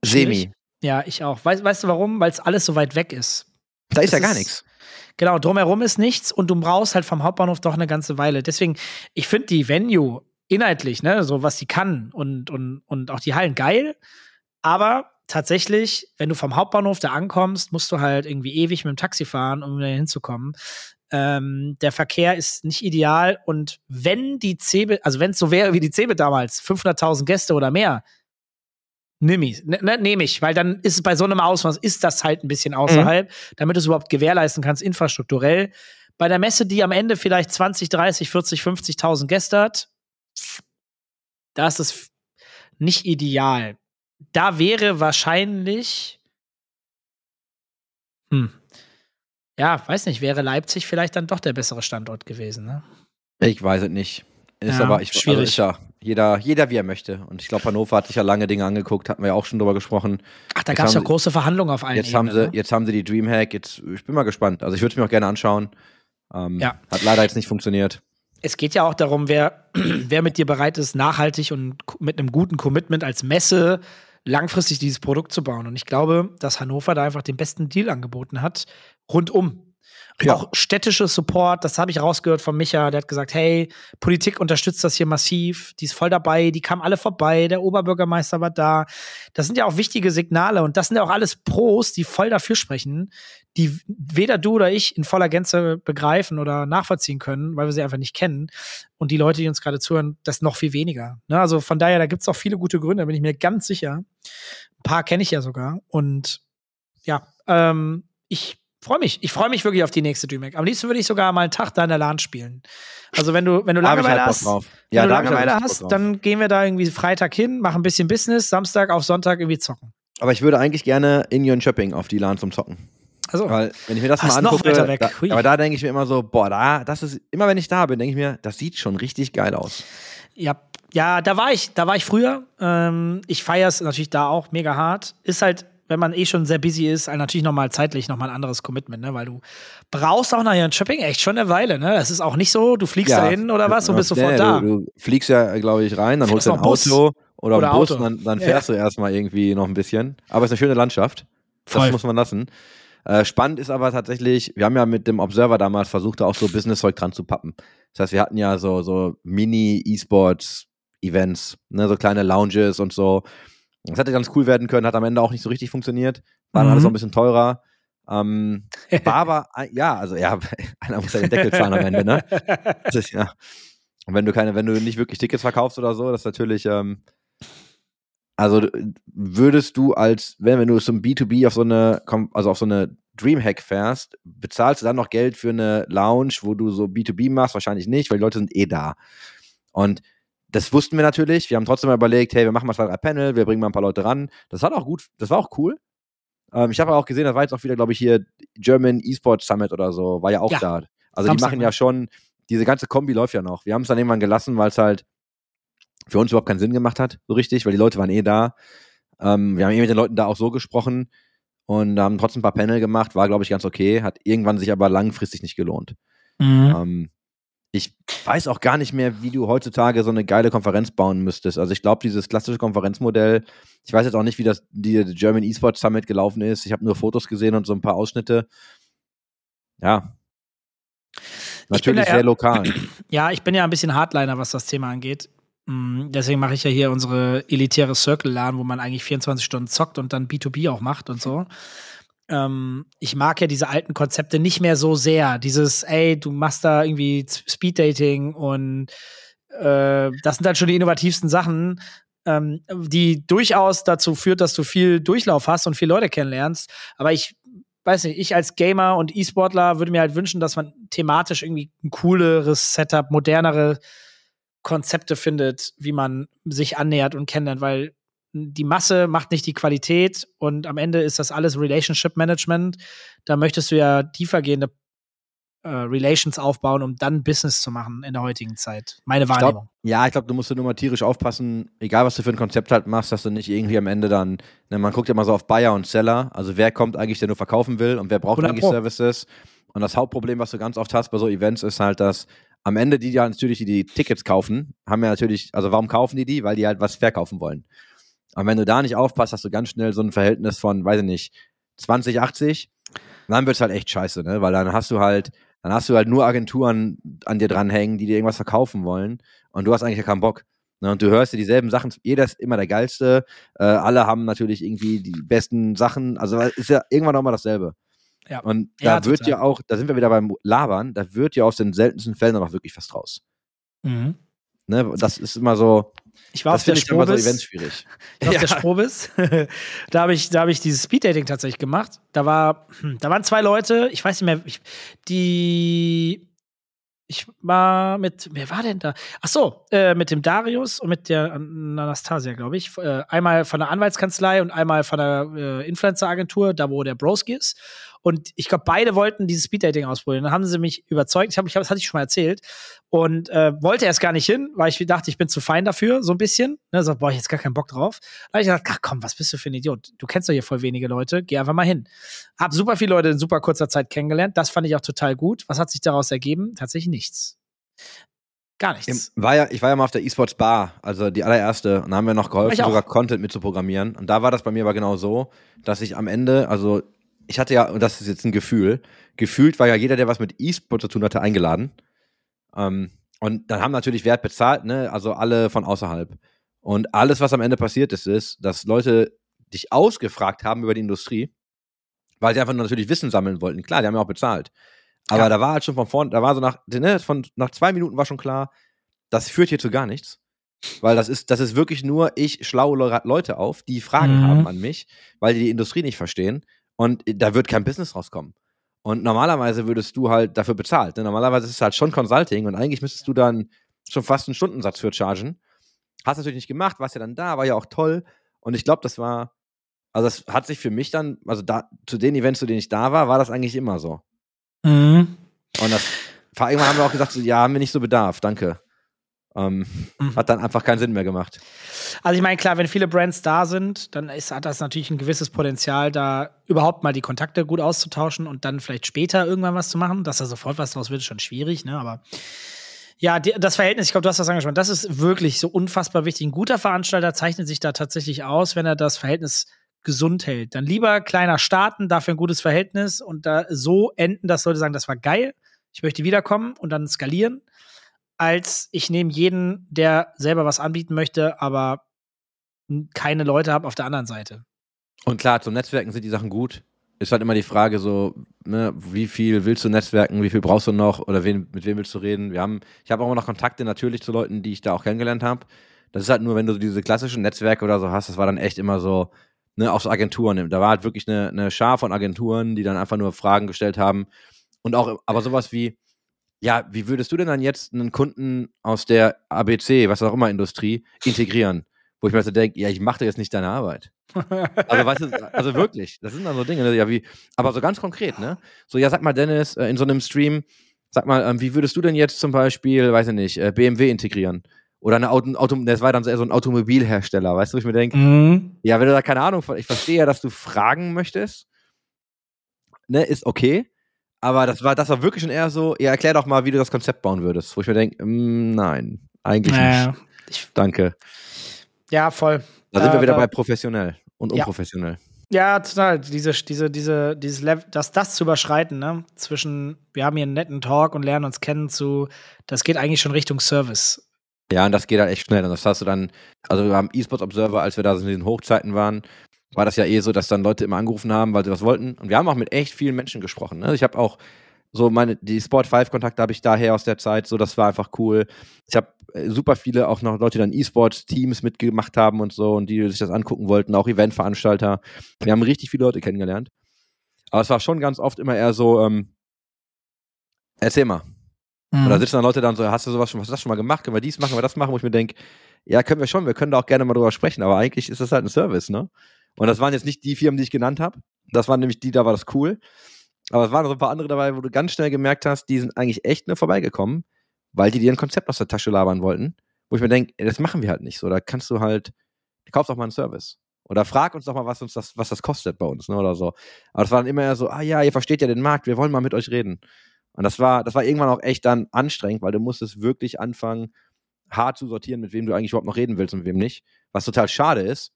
semi. ja, ich auch. Weißt, weißt du warum? Weil es alles so weit weg ist. Da ist ja Das gar nichts. Genau, drumherum ist nichts und du brauchst halt vom Hauptbahnhof doch eine ganze Weile. Deswegen, ich finde die Venue inhaltlich, ne, so was sie kann und, und, und auch die Hallen geil. Aber tatsächlich, wenn du vom Hauptbahnhof da ankommst, musst du halt irgendwie ewig mit dem Taxi fahren, um da hinzukommen. Ähm, der Verkehr ist nicht ideal und wenn die Cebe, also wenn es so wäre wie die Cebe damals, 500.000 Gäste oder mehr, nimm ich, ne, ne, nehme ich, weil dann ist es bei so einem Ausmaß, ist das halt ein bisschen außerhalb, damit du es überhaupt gewährleisten kannst, infrastrukturell. Bei der Messe, die am Ende vielleicht 20, 30, 40, 50.000 Gäste hat, da ist es nicht ideal. Da wäre wahrscheinlich, hm, ja, weiß nicht, wäre Leipzig vielleicht dann doch der bessere Standort gewesen, ne? Ich weiß es nicht. Ist Ja, aber ich, schwierig. Also ja jeder, jeder wie er möchte. Und ich glaube, Hannover hat sich ja lange Dinge angeguckt, hatten wir ja auch schon drüber gesprochen. Ach, da gab es ja große Verhandlungen auf allen Jetzt haben, Ebenen. sie, ne? jetzt haben sie die Dreamhack. Jetzt, ich bin mal gespannt. Also ich würde es mir auch gerne anschauen. Ähm, Ja. Hat leider jetzt nicht funktioniert. Es geht ja auch darum, wer, wer mit dir bereit ist, nachhaltig und mit einem guten Commitment als Messe langfristig dieses Produkt zu bauen. Und ich glaube, dass Hannover da einfach den besten Deal angeboten hat, rundum. Ja. Auch städtische Support, das habe ich rausgehört von Micha, der hat gesagt, hey, Politik unterstützt das hier massiv, die ist voll dabei, die kamen alle vorbei, der Oberbürgermeister war da. Das sind ja auch wichtige Signale und das sind ja auch alles Pros, die voll dafür sprechen, die weder du oder ich in voller Gänze begreifen oder nachvollziehen können, weil wir sie einfach nicht kennen. Und die Leute, die uns gerade zuhören, das noch viel weniger. Ne? Also von daher, da gibt es auch viele gute Gründe, bin ich mir ganz sicher. Ein paar kenne ich ja sogar. Und ja, ähm, ich freue mich. Ich freue mich wirklich auf die nächste DreamHack. Am liebsten würde ich sogar mal einen Tag da in der LAN spielen. Also wenn du, wenn du Langeweile halt hast, drauf. wenn Ja, du Langeweile hast, drauf. dann gehen wir da irgendwie Freitag hin, machen ein bisschen Business, Samstag auf Sonntag irgendwie zocken. Aber ich würde eigentlich gerne in Jönköping auf die LAN zum Zocken. Also, Weil, wenn ich mir das mal angucke. Da, aber da denke ich mir immer so, boah, da, das ist, immer wenn ich da bin, denke ich mir, das sieht schon richtig geil aus. Ja, ja, da war ich, da war ich früher. Ähm, ich feiere es natürlich da auch mega hart. Ist halt, wenn man eh schon sehr busy ist, natürlich nochmal zeitlich nochmal ein anderes Commitment, ne? Weil du brauchst auch nach Shopping echt schon eine Weile, ne? Das ist auch nicht so, du fliegst da hin oder was und bist Nee, sofort da. Du, du fliegst ja, glaube ich, rein, dann holst Fährst du ein noch Bus. Auto oder, Oder ein Bus Auto. und dann, dann Ja. fährst du erstmal irgendwie noch ein bisschen. Aber es ist eine schöne Landschaft. Voll. Das muss man lassen. Äh, spannend ist aber tatsächlich, wir haben ja mit dem Observer damals versucht, da auch so Business-Zeug dran zu pappen. Das heißt, wir hatten ja so, so Mini-E-Sports-Events, ne, so kleine Lounges und so. Das hätte ganz cool werden können, hat am Ende auch nicht so richtig funktioniert. War dann Mhm. alles auch ein bisschen teurer. Ähm, war aber, ja, also ja, einer muss ja den Deckel zahlen am Ende, ne? Das ist, ja. Und wenn du keine, wenn du nicht wirklich Tickets verkaufst oder so, das ist natürlich, ähm, also würdest du als, wenn, wenn du zum B2B auf so eine, also auf so eine Dreamhack fährst, bezahlst du dann noch Geld für eine Lounge, wo du so B2B machst? Wahrscheinlich nicht, weil die Leute sind eh da. Und das wussten wir natürlich. Wir haben trotzdem mal überlegt, hey, wir machen mal zwei, drei Panel, wir bringen mal ein paar Leute ran. Das hat auch gut, das war auch cool. Ähm, ich habe auch gesehen, das war jetzt auch wieder, glaube ich, hier German Esports Summit oder so, war ja auch Ja. da. Also Samstag, die machen ne? ja schon, diese ganze Kombi läuft ja noch. Wir haben es dann irgendwann gelassen, weil es halt für uns überhaupt keinen Sinn gemacht hat, so richtig, weil die Leute waren eh da. Ähm, wir haben eh mit den Leuten da auch so gesprochen und haben trotzdem ein paar Panel gemacht, war, glaube ich, ganz okay, hat irgendwann sich aber langfristig nicht gelohnt. Mhm. Ähm, ich weiß auch gar nicht mehr, wie du heutzutage so eine geile Konferenz bauen müsstest. Also ich glaube, dieses klassische Konferenzmodell, ich weiß jetzt auch nicht, wie das die German Esports Summit gelaufen ist. Ich habe nur Fotos gesehen und so ein paar Ausschnitte. Ja. Natürlich ja- sehr lokal. Ja, ich bin ja ein bisschen Hardliner, was das Thema angeht. Mm, Deswegen mache ich ja hier unsere elitäre Circle-LAN, wo man eigentlich 24 Stunden zockt und dann B2B auch macht und so. Ähm, ich mag ja diese alten Konzepte nicht mehr so sehr. Dieses, ey, du machst da irgendwie Z- Speeddating und äh, das sind dann schon die innovativsten Sachen, ähm, die durchaus dazu führt, dass du viel Durchlauf hast und viele Leute kennenlernst. Aber ich weiß nicht, ich als Gamer und E-Sportler würde mir halt wünschen, dass man thematisch irgendwie ein cooleres Setup, modernere Konzepte findet, wie man sich annähert und kennenlernt, weil die Masse macht nicht die Qualität und am Ende ist das alles Relationship Management. Da möchtest du ja tiefergehende äh, Relations aufbauen, um dann Business zu machen in der heutigen Zeit. Meine Ich Wahrnehmung. glaub, ja, ich glaube, du musst nur mal tierisch aufpassen, egal was du für ein Konzept halt machst, dass du nicht irgendwie am Ende dann, ne, man guckt ja mal so auf Buyer und Seller, also wer kommt eigentlich, der nur verkaufen will und wer braucht 100 eigentlich Pro. Services. Und das Hauptproblem, was du ganz oft hast bei so Events, ist halt, dass am Ende die ja natürlich, die die Tickets kaufen, haben ja natürlich, also warum kaufen die die? Weil die halt was verkaufen wollen. Und wenn du da nicht aufpasst, hast du ganz schnell so ein Verhältnis von, weiß ich nicht, 20, 80, dann wird's halt echt scheiße, ne? Weil dann hast du halt, dann hast du halt nur Agenturen an dir dranhängen, die dir irgendwas verkaufen wollen und du hast eigentlich ja keinen Bock. Ne? Und du hörst dir dieselben Sachen, jeder ist immer der Geilste, äh, alle haben natürlich irgendwie die besten Sachen, also ist ja irgendwann auch mal dasselbe. Ja. Und Ja, da wird total. ja auch, da sind wir wieder beim Labern, da wird ja aus den seltensten Fällen dann auch wirklich was draus. Mhm. Ne? Das ist immer so, Ich war das auf der ich so Sprobis. Events schwierig. Ich war auf der Ja. Sprobis. da habe ich, da hab ich dieses Speeddating tatsächlich gemacht. Da, war, hm, da waren zwei Leute, ich weiß nicht mehr, ich, die. Ich war mit, wer war denn da? Ach so, äh, mit dem Darius und mit der Anastasia, glaube ich. Äh, einmal von der Anwaltskanzlei und einmal von der äh, Influencer-Agentur, da wo der Broski ist. Und ich glaube, beide wollten dieses Speeddating ausprobieren. Dann haben sie mich überzeugt. Ich habe, ich hab, das hatte ich schon mal erzählt. Und äh, wollte erst gar nicht hin, weil ich dachte, ich bin zu fein dafür, so ein bisschen. Ne, so, boah, ich jetzt gar keinen Bock drauf. Da habe ich gesagt, ach komm, was bist du für ein Idiot? Du kennst doch hier voll wenige Leute, geh einfach mal hin. Hab super viele Leute in super kurzer Zeit kennengelernt. Das fand ich auch total gut. Was hat sich daraus ergeben? Tatsächlich nichts. Gar nichts. War ja, ich war ja mal auf der eSports Bar, also die allererste, und da haben wir noch geholfen, sogar Content mit zu programmieren. Und da war das bei mir aber genau so, dass ich am Ende, also ich hatte ja, und das ist jetzt ein Gefühl, gefühlt war ja jeder, der was mit E-Sport zu tun hatte, eingeladen. Ähm, und dann haben natürlich Wert bezahlt, ne? Also alle von außerhalb. Und alles, was am Ende passiert ist, ist, dass Leute dich ausgefragt haben über die Industrie, weil sie einfach nur natürlich Wissen sammeln wollten. Klar, die haben ja auch bezahlt. Aber Ja. da war halt schon von vorn, da war so nach, ne, von, nach zwei Minuten war schon klar, das führt hier zu gar nichts. Weil das ist, das ist wirklich nur, ich schlaue Le- Leute auf, die Fragen Mhm. haben an mich, weil die die Industrie nicht verstehen. Und da wird kein Business rauskommen. Und normalerweise würdest du halt dafür bezahlt. Ne? Normalerweise ist es halt schon Consulting und eigentlich müsstest du dann schon fast einen Stundensatz für chargen. Hast natürlich nicht gemacht, warst ja dann da, war ja auch toll. Und ich glaube, das war, also das hat sich für mich dann, also da, zu den Events, zu denen ich da war, war das eigentlich immer so. Mhm. Und das, irgendwann haben wir auch gesagt, so, ja, haben wir nicht so Bedarf, danke. Ähm, Mhm. hat dann einfach keinen Sinn mehr gemacht. Also ich meine, klar, wenn viele Brands da sind, dann ist, hat das natürlich ein gewisses Potenzial, da überhaupt mal die Kontakte gut auszutauschen und dann vielleicht später irgendwann was zu machen. Dass da sofort was draus wird, ist schon schwierig, ne? Aber ja, die, das Verhältnis, ich glaube, du hast das angesprochen, das ist wirklich so unfassbar wichtig. Ein guter Veranstalter zeichnet sich da tatsächlich aus, wenn er das Verhältnis gesund hält. Dann lieber kleiner starten, dafür ein gutes Verhältnis und da so enden, dass Leute sagen, das war geil, ich möchte wiederkommen und dann skalieren, als ich nehme jeden, der selber was anbieten möchte, aber keine Leute habe auf der anderen Seite. Und klar, zum Netzwerken sind die Sachen gut. Ist halt immer die Frage so, ne, wie viel willst du netzwerken, wie viel brauchst du noch oder wen, mit wem willst du reden? Wir haben, ich habe auch immer noch Kontakte natürlich zu Leuten, die ich da auch kennengelernt habe. Das ist halt nur, wenn du diese klassischen Netzwerke oder so hast, das war dann echt immer so, ne, auch so Agenturen. Da war halt wirklich eine, eine Schar von Agenturen, die dann einfach nur Fragen gestellt haben. Und auch, aber sowas wie, ja, wie würdest du denn dann jetzt einen Kunden aus der ABC, was auch immer Industrie, integrieren? Wo ich mir so denke, ja, ich mache dir jetzt nicht deine Arbeit. Also, weißt du, also wirklich, das sind dann so Dinge, ja, wie, aber so ganz konkret, ne? So, ja, sag mal, Dennis, äh, in so einem Stream, sag mal, ähm, wie würdest du denn jetzt zum Beispiel, weiß ich nicht, äh, BMW integrieren? Oder eine Auto, Auto das war dann so eher so ein Automobilhersteller, weißt du, wo ich mir denke, Mhm. ja, wenn du da keine Ahnung von, ich verstehe ja, dass du fragen möchtest, ne, ist okay, aber das war, das war wirklich schon eher so, ja, erklär doch mal, wie du das Konzept bauen würdest, wo ich mir denke, mm, nein, eigentlich Naja, nicht. ich, Danke. ja, voll. Da sind Äh, wir wieder bei professionell und Ja. unprofessionell. Ja, total. Diese, diese, diese, dieses Level, das, das zu überschreiten, ne? Zwischen, wir haben hier einen netten Talk und lernen uns kennen zu, das geht eigentlich schon Richtung Service. Ja, und das geht halt echt schnell. Und das hast du dann, also wir haben eSports Observer, als wir da in den Hochzeiten waren, war das ja eh so, dass dann Leute immer angerufen haben, weil sie was wollten. Und wir haben auch mit echt vielen Menschen gesprochen. Ne? Ich habe auch so meine, die Sport 5 Kontakte habe ich daher aus der Zeit, so das war einfach cool. Ich habe äh, super viele auch noch Leute, die dann E-Sport-Teams mitgemacht haben und so und die sich das angucken wollten, auch Eventveranstalter. Wir haben richtig viele Leute kennengelernt. Aber es war schon ganz oft immer eher so, ähm, erzähl mal, Mhm. und da sitzen dann Leute dann so, hast du sowas schon, hast du das schon mal gemacht? Können wir dies machen, können wir das machen? Wo ich mir denke, ja, können wir schon, wir können da auch gerne mal drüber sprechen, aber eigentlich ist das halt ein Service, ne? Und das waren jetzt nicht die Firmen, die ich genannt habe. Das waren nämlich die, da war das cool. Aber es waren so ein paar andere dabei, wo du ganz schnell gemerkt hast, die sind eigentlich echt nur vorbeigekommen, weil die dir ein Konzept aus der Tasche labern wollten. Wo ich mir denke, das machen wir halt nicht so. Da kannst du halt, kauf doch mal einen Service. Oder frag uns doch mal, was uns das, was das kostet bei uns, ne, oder so. Aber es war dann immer so, ah ja, ihr versteht ja den Markt, wir wollen mal mit euch reden. Und das war, das war irgendwann auch echt dann anstrengend, weil du musstest wirklich anfangen, hart zu sortieren, mit wem du eigentlich überhaupt noch reden willst und mit wem nicht. Was total schade ist,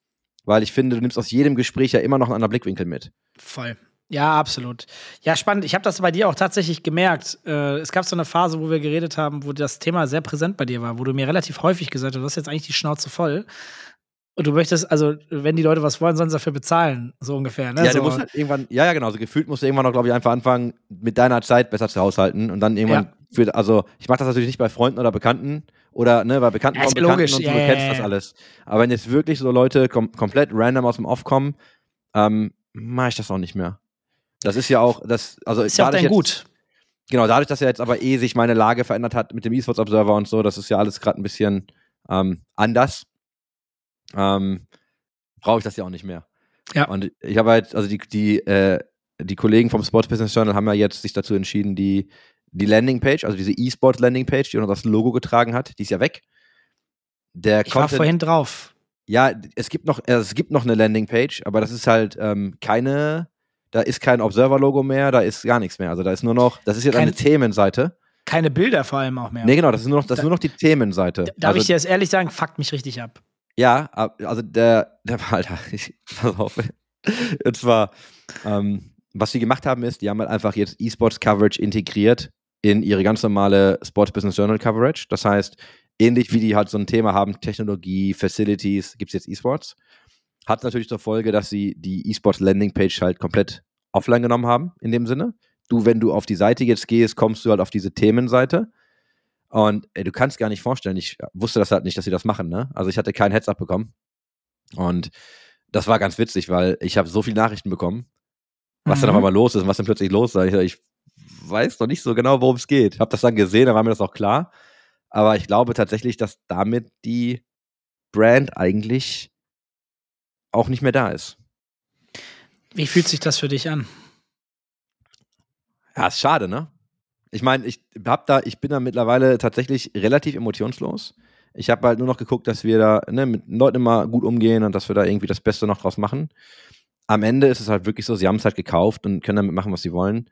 weil ich finde, du nimmst aus jedem Gespräch ja immer noch einen anderen Blickwinkel mit. Voll. Ja, absolut. Ja, spannend. Ich habe das bei dir auch tatsächlich gemerkt. Äh, es gab so eine Phase, wo wir geredet haben, wo das Thema sehr präsent bei dir war, wo du mir relativ häufig gesagt hast, du hast jetzt eigentlich die Schnauze voll. Und du möchtest, also, wenn die Leute was wollen, sollen sie dafür bezahlen, so ungefähr. Ne? Ja, so. du musst halt irgendwann, ja, ja, genau, so gefühlt musst du irgendwann noch, glaube ich, einfach anfangen, mit deiner Zeit besser zu haushalten und dann irgendwann, für, also, ich mache das natürlich nicht bei Freunden oder Bekannten oder, ne, bei Bekannten Ja, ist von Bekannten logisch. und so, du ja, kennst das alles. Aber wenn jetzt wirklich so Leute kom komplett random aus dem Off kommen, ähm, mache ich das auch nicht mehr. Das ist ja auch, das, also, ist ja auch dein jetzt- Gut. Genau, dadurch, dass ja jetzt aber eh sich meine Lage verändert hat mit dem eSports Observer und so, das ist ja alles gerade ein bisschen ähm, anders. Ähm, Brauche ich das ja auch nicht mehr. Ja. Und ich habe halt, also die, die, äh, die Kollegen vom Sports Business Journal haben ja jetzt sich dazu entschieden, die, die Landingpage, also diese eSports Landingpage, die auch noch das Logo getragen hat, die ist ja weg. Der Ich war Content, vorhin drauf. ja, es gibt noch, es gibt noch eine Landingpage, aber das ist halt ähm, keine, da ist kein Observer-Logo mehr, da ist gar nichts mehr. Also da ist nur noch, das ist jetzt eine Kein- Themenseite. Keine Bilder vor allem auch mehr. Nee, genau, das ist nur noch, das ist nur noch die Themenseite. Darf also, ich dir das ehrlich sagen? Fuckt mich richtig ab. Ja, also der, der Alter, ich, pass auf. Und zwar, ähm, was sie gemacht haben, ist, die haben halt einfach jetzt E-Sports Coverage integriert in ihre ganz normale Sports Business Journal Coverage. Das heißt, ähnlich wie die halt so ein Thema haben, Technologie, Facilities, gibt es jetzt E-Sports. Hat natürlich zur Folge, dass sie die E-Sports Landingpage halt komplett offline genommen haben, in dem Sinne. Du, wenn du auf die Seite jetzt gehst, kommst du halt auf diese Themenseite. Und ey, du kannst gar nicht vorstellen, ich wusste das halt nicht, dass sie das machen, ne? Also ich hatte kein Heads-up bekommen. Und das war ganz witzig, weil ich habe so viele Nachrichten bekommen, was dann Mhm. auf einmal los ist und was dann plötzlich los ist. Ich, ich weiß noch nicht so genau, worum es geht. Hab das dann gesehen, dann war mir das auch klar. Aber ich glaube tatsächlich, dass damit die Brand eigentlich auch nicht mehr da ist. Wie fühlt sich das für dich an? Ja, ist schade, ne? Ich meine, ich hab da, ich bin da mittlerweile tatsächlich relativ emotionslos. Ich habe halt nur noch geguckt, dass wir da ne, mit Leuten immer gut umgehen und dass wir da irgendwie das Beste noch draus machen. Am Ende ist es halt wirklich so, sie haben es halt gekauft und können damit machen, was sie wollen.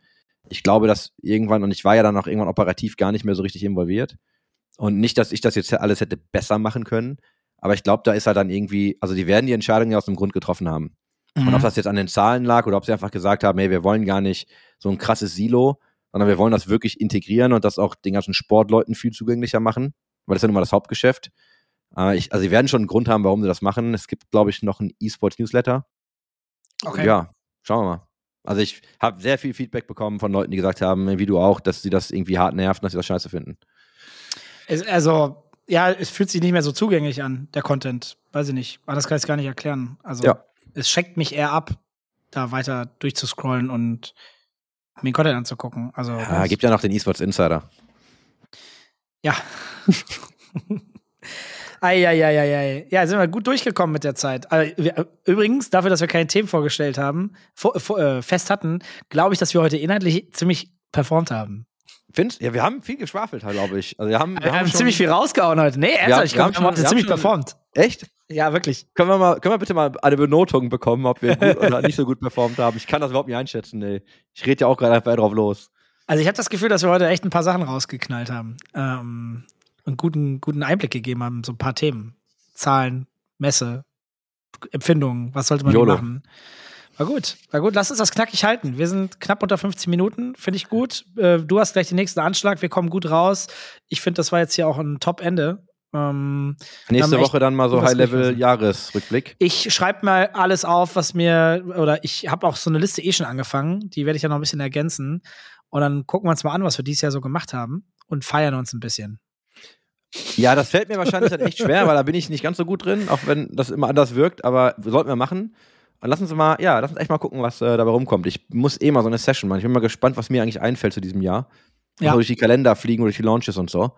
Ich glaube, dass irgendwann, und ich war ja dann auch irgendwann operativ gar nicht mehr so richtig involviert. Und nicht, dass ich das jetzt alles hätte besser machen können, aber ich glaube, da ist halt dann irgendwie, also die werden die Entscheidung ja aus dem Grund getroffen haben. Und Mhm. ob das jetzt an den Zahlen lag oder ob sie einfach gesagt haben, hey, wir wollen gar nicht so ein krasses Silo, sondern wir wollen das wirklich integrieren und das auch den ganzen Sportleuten viel zugänglicher machen, weil das ist ja nun mal das Hauptgeschäft. Äh, ich, also sie werden schon einen Grund haben, warum sie das machen. Es gibt, glaube ich, noch ein E-Sports-Newsletter. Okay. Ja, schauen wir mal. Also ich habe sehr viel Feedback bekommen von Leuten, die gesagt haben, wie du auch, dass sie das irgendwie hart nervt und dass sie das scheiße finden. Es, also, ja, es fühlt sich nicht mehr so zugänglich an, der Content. Weiß ich nicht. Aber das kann ich gar nicht erklären. Also, Ja. es schreckt mich eher ab, da weiter durchzuscrollen und mir den Content anzugucken. Also, Ja, gibt ja noch den E-Sports Insider. ja. Eieieiei. Ja, sind wir gut durchgekommen mit der Zeit. Also, wir, übrigens, dafür, dass wir keine Themen vorgestellt haben, vor, vor, äh, fest hatten, glaube ich, dass wir heute inhaltlich ziemlich performt haben. Findest? Ja, wir haben viel geschwafelt, glaube ich. Also wir haben, Wir haben ziemlich viel rausgehauen heute. Nee, haben- ernsthaft, ich wir haben glaube, wir haben heute wir haben ziemlich schon- performt. Echt? Ja, wirklich. Können wir, mal, können wir bitte mal eine Benotung bekommen, ob wir gut oder nicht so gut performt haben? Ich kann das überhaupt nicht einschätzen, ey. Ich rede ja auch gerade einfach drauf los. Also ich habe das Gefühl, dass wir heute echt ein paar Sachen rausgeknallt haben. Ähm, und guten, guten Einblick gegeben haben, so ein paar Themen. Zahlen, Messe, Empfindungen, was sollte man machen? War gut, war gut. Lass uns das knackig halten. Wir sind knapp unter 15 Minuten, finde ich gut. Äh, du hast gleich den nächsten Anschlag, wir kommen gut raus. Ich finde, das war jetzt hier auch ein Top-Ende. Ähm, Nächste Woche dann mal so. High-Level-Jahresrückblick. ich schreibe mal alles auf, was mir, oder ich habe auch so eine Liste eh schon angefangen, die werde ich ja noch ein bisschen ergänzen. Und dann gucken wir uns mal an, was wir dieses Jahr so gemacht haben und feiern uns ein bisschen. Ja, das fällt mir wahrscheinlich dann echt schwer, weil da bin ich nicht ganz so gut drin, auch wenn das immer anders wirkt, aber sollten wir machen. Und lass uns mal, ja, lass uns echt mal gucken, was äh, dabei rumkommt. Ich muss eh mal so eine Session machen. Ich bin mal gespannt, was mir eigentlich einfällt zu diesem Jahr. Ja. Also durch die Kalender fliegen oder durch die Launches und so.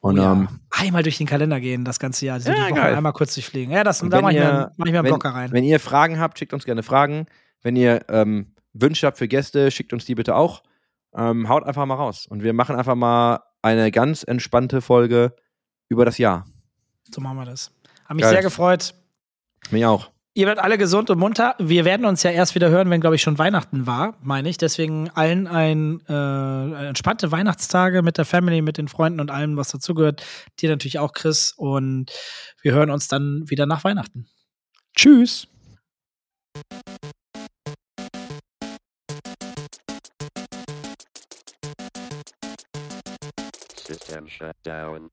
Und oh, ja. ähm, einmal durch den Kalender gehen, das ganze Jahr. Also Ja, einmal kurz durchfliegen. Ja, das, Und da mache ich, mir- mach ich mir einen wenn, Blocker rein. Wenn ihr Fragen habt, schickt uns gerne Fragen. Wenn ihr ähm, Wünsche habt für Gäste, schickt uns die bitte auch. Ähm, haut einfach mal raus. Und wir machen einfach mal eine ganz entspannte Folge über das Jahr. So machen wir das. Hat mich Geil. sehr gefreut. Mich auch. Ihr werdet alle gesund und munter. Wir werden uns ja erst wieder hören, wenn, glaube ich, schon Weihnachten war, meine ich. Deswegen allen ein äh, entspannte Weihnachtstage mit der Family, mit den Freunden und allem, was dazugehört. Dir natürlich auch, Chris. Und wir hören uns dann wieder nach Weihnachten. Tschüss. System shut down.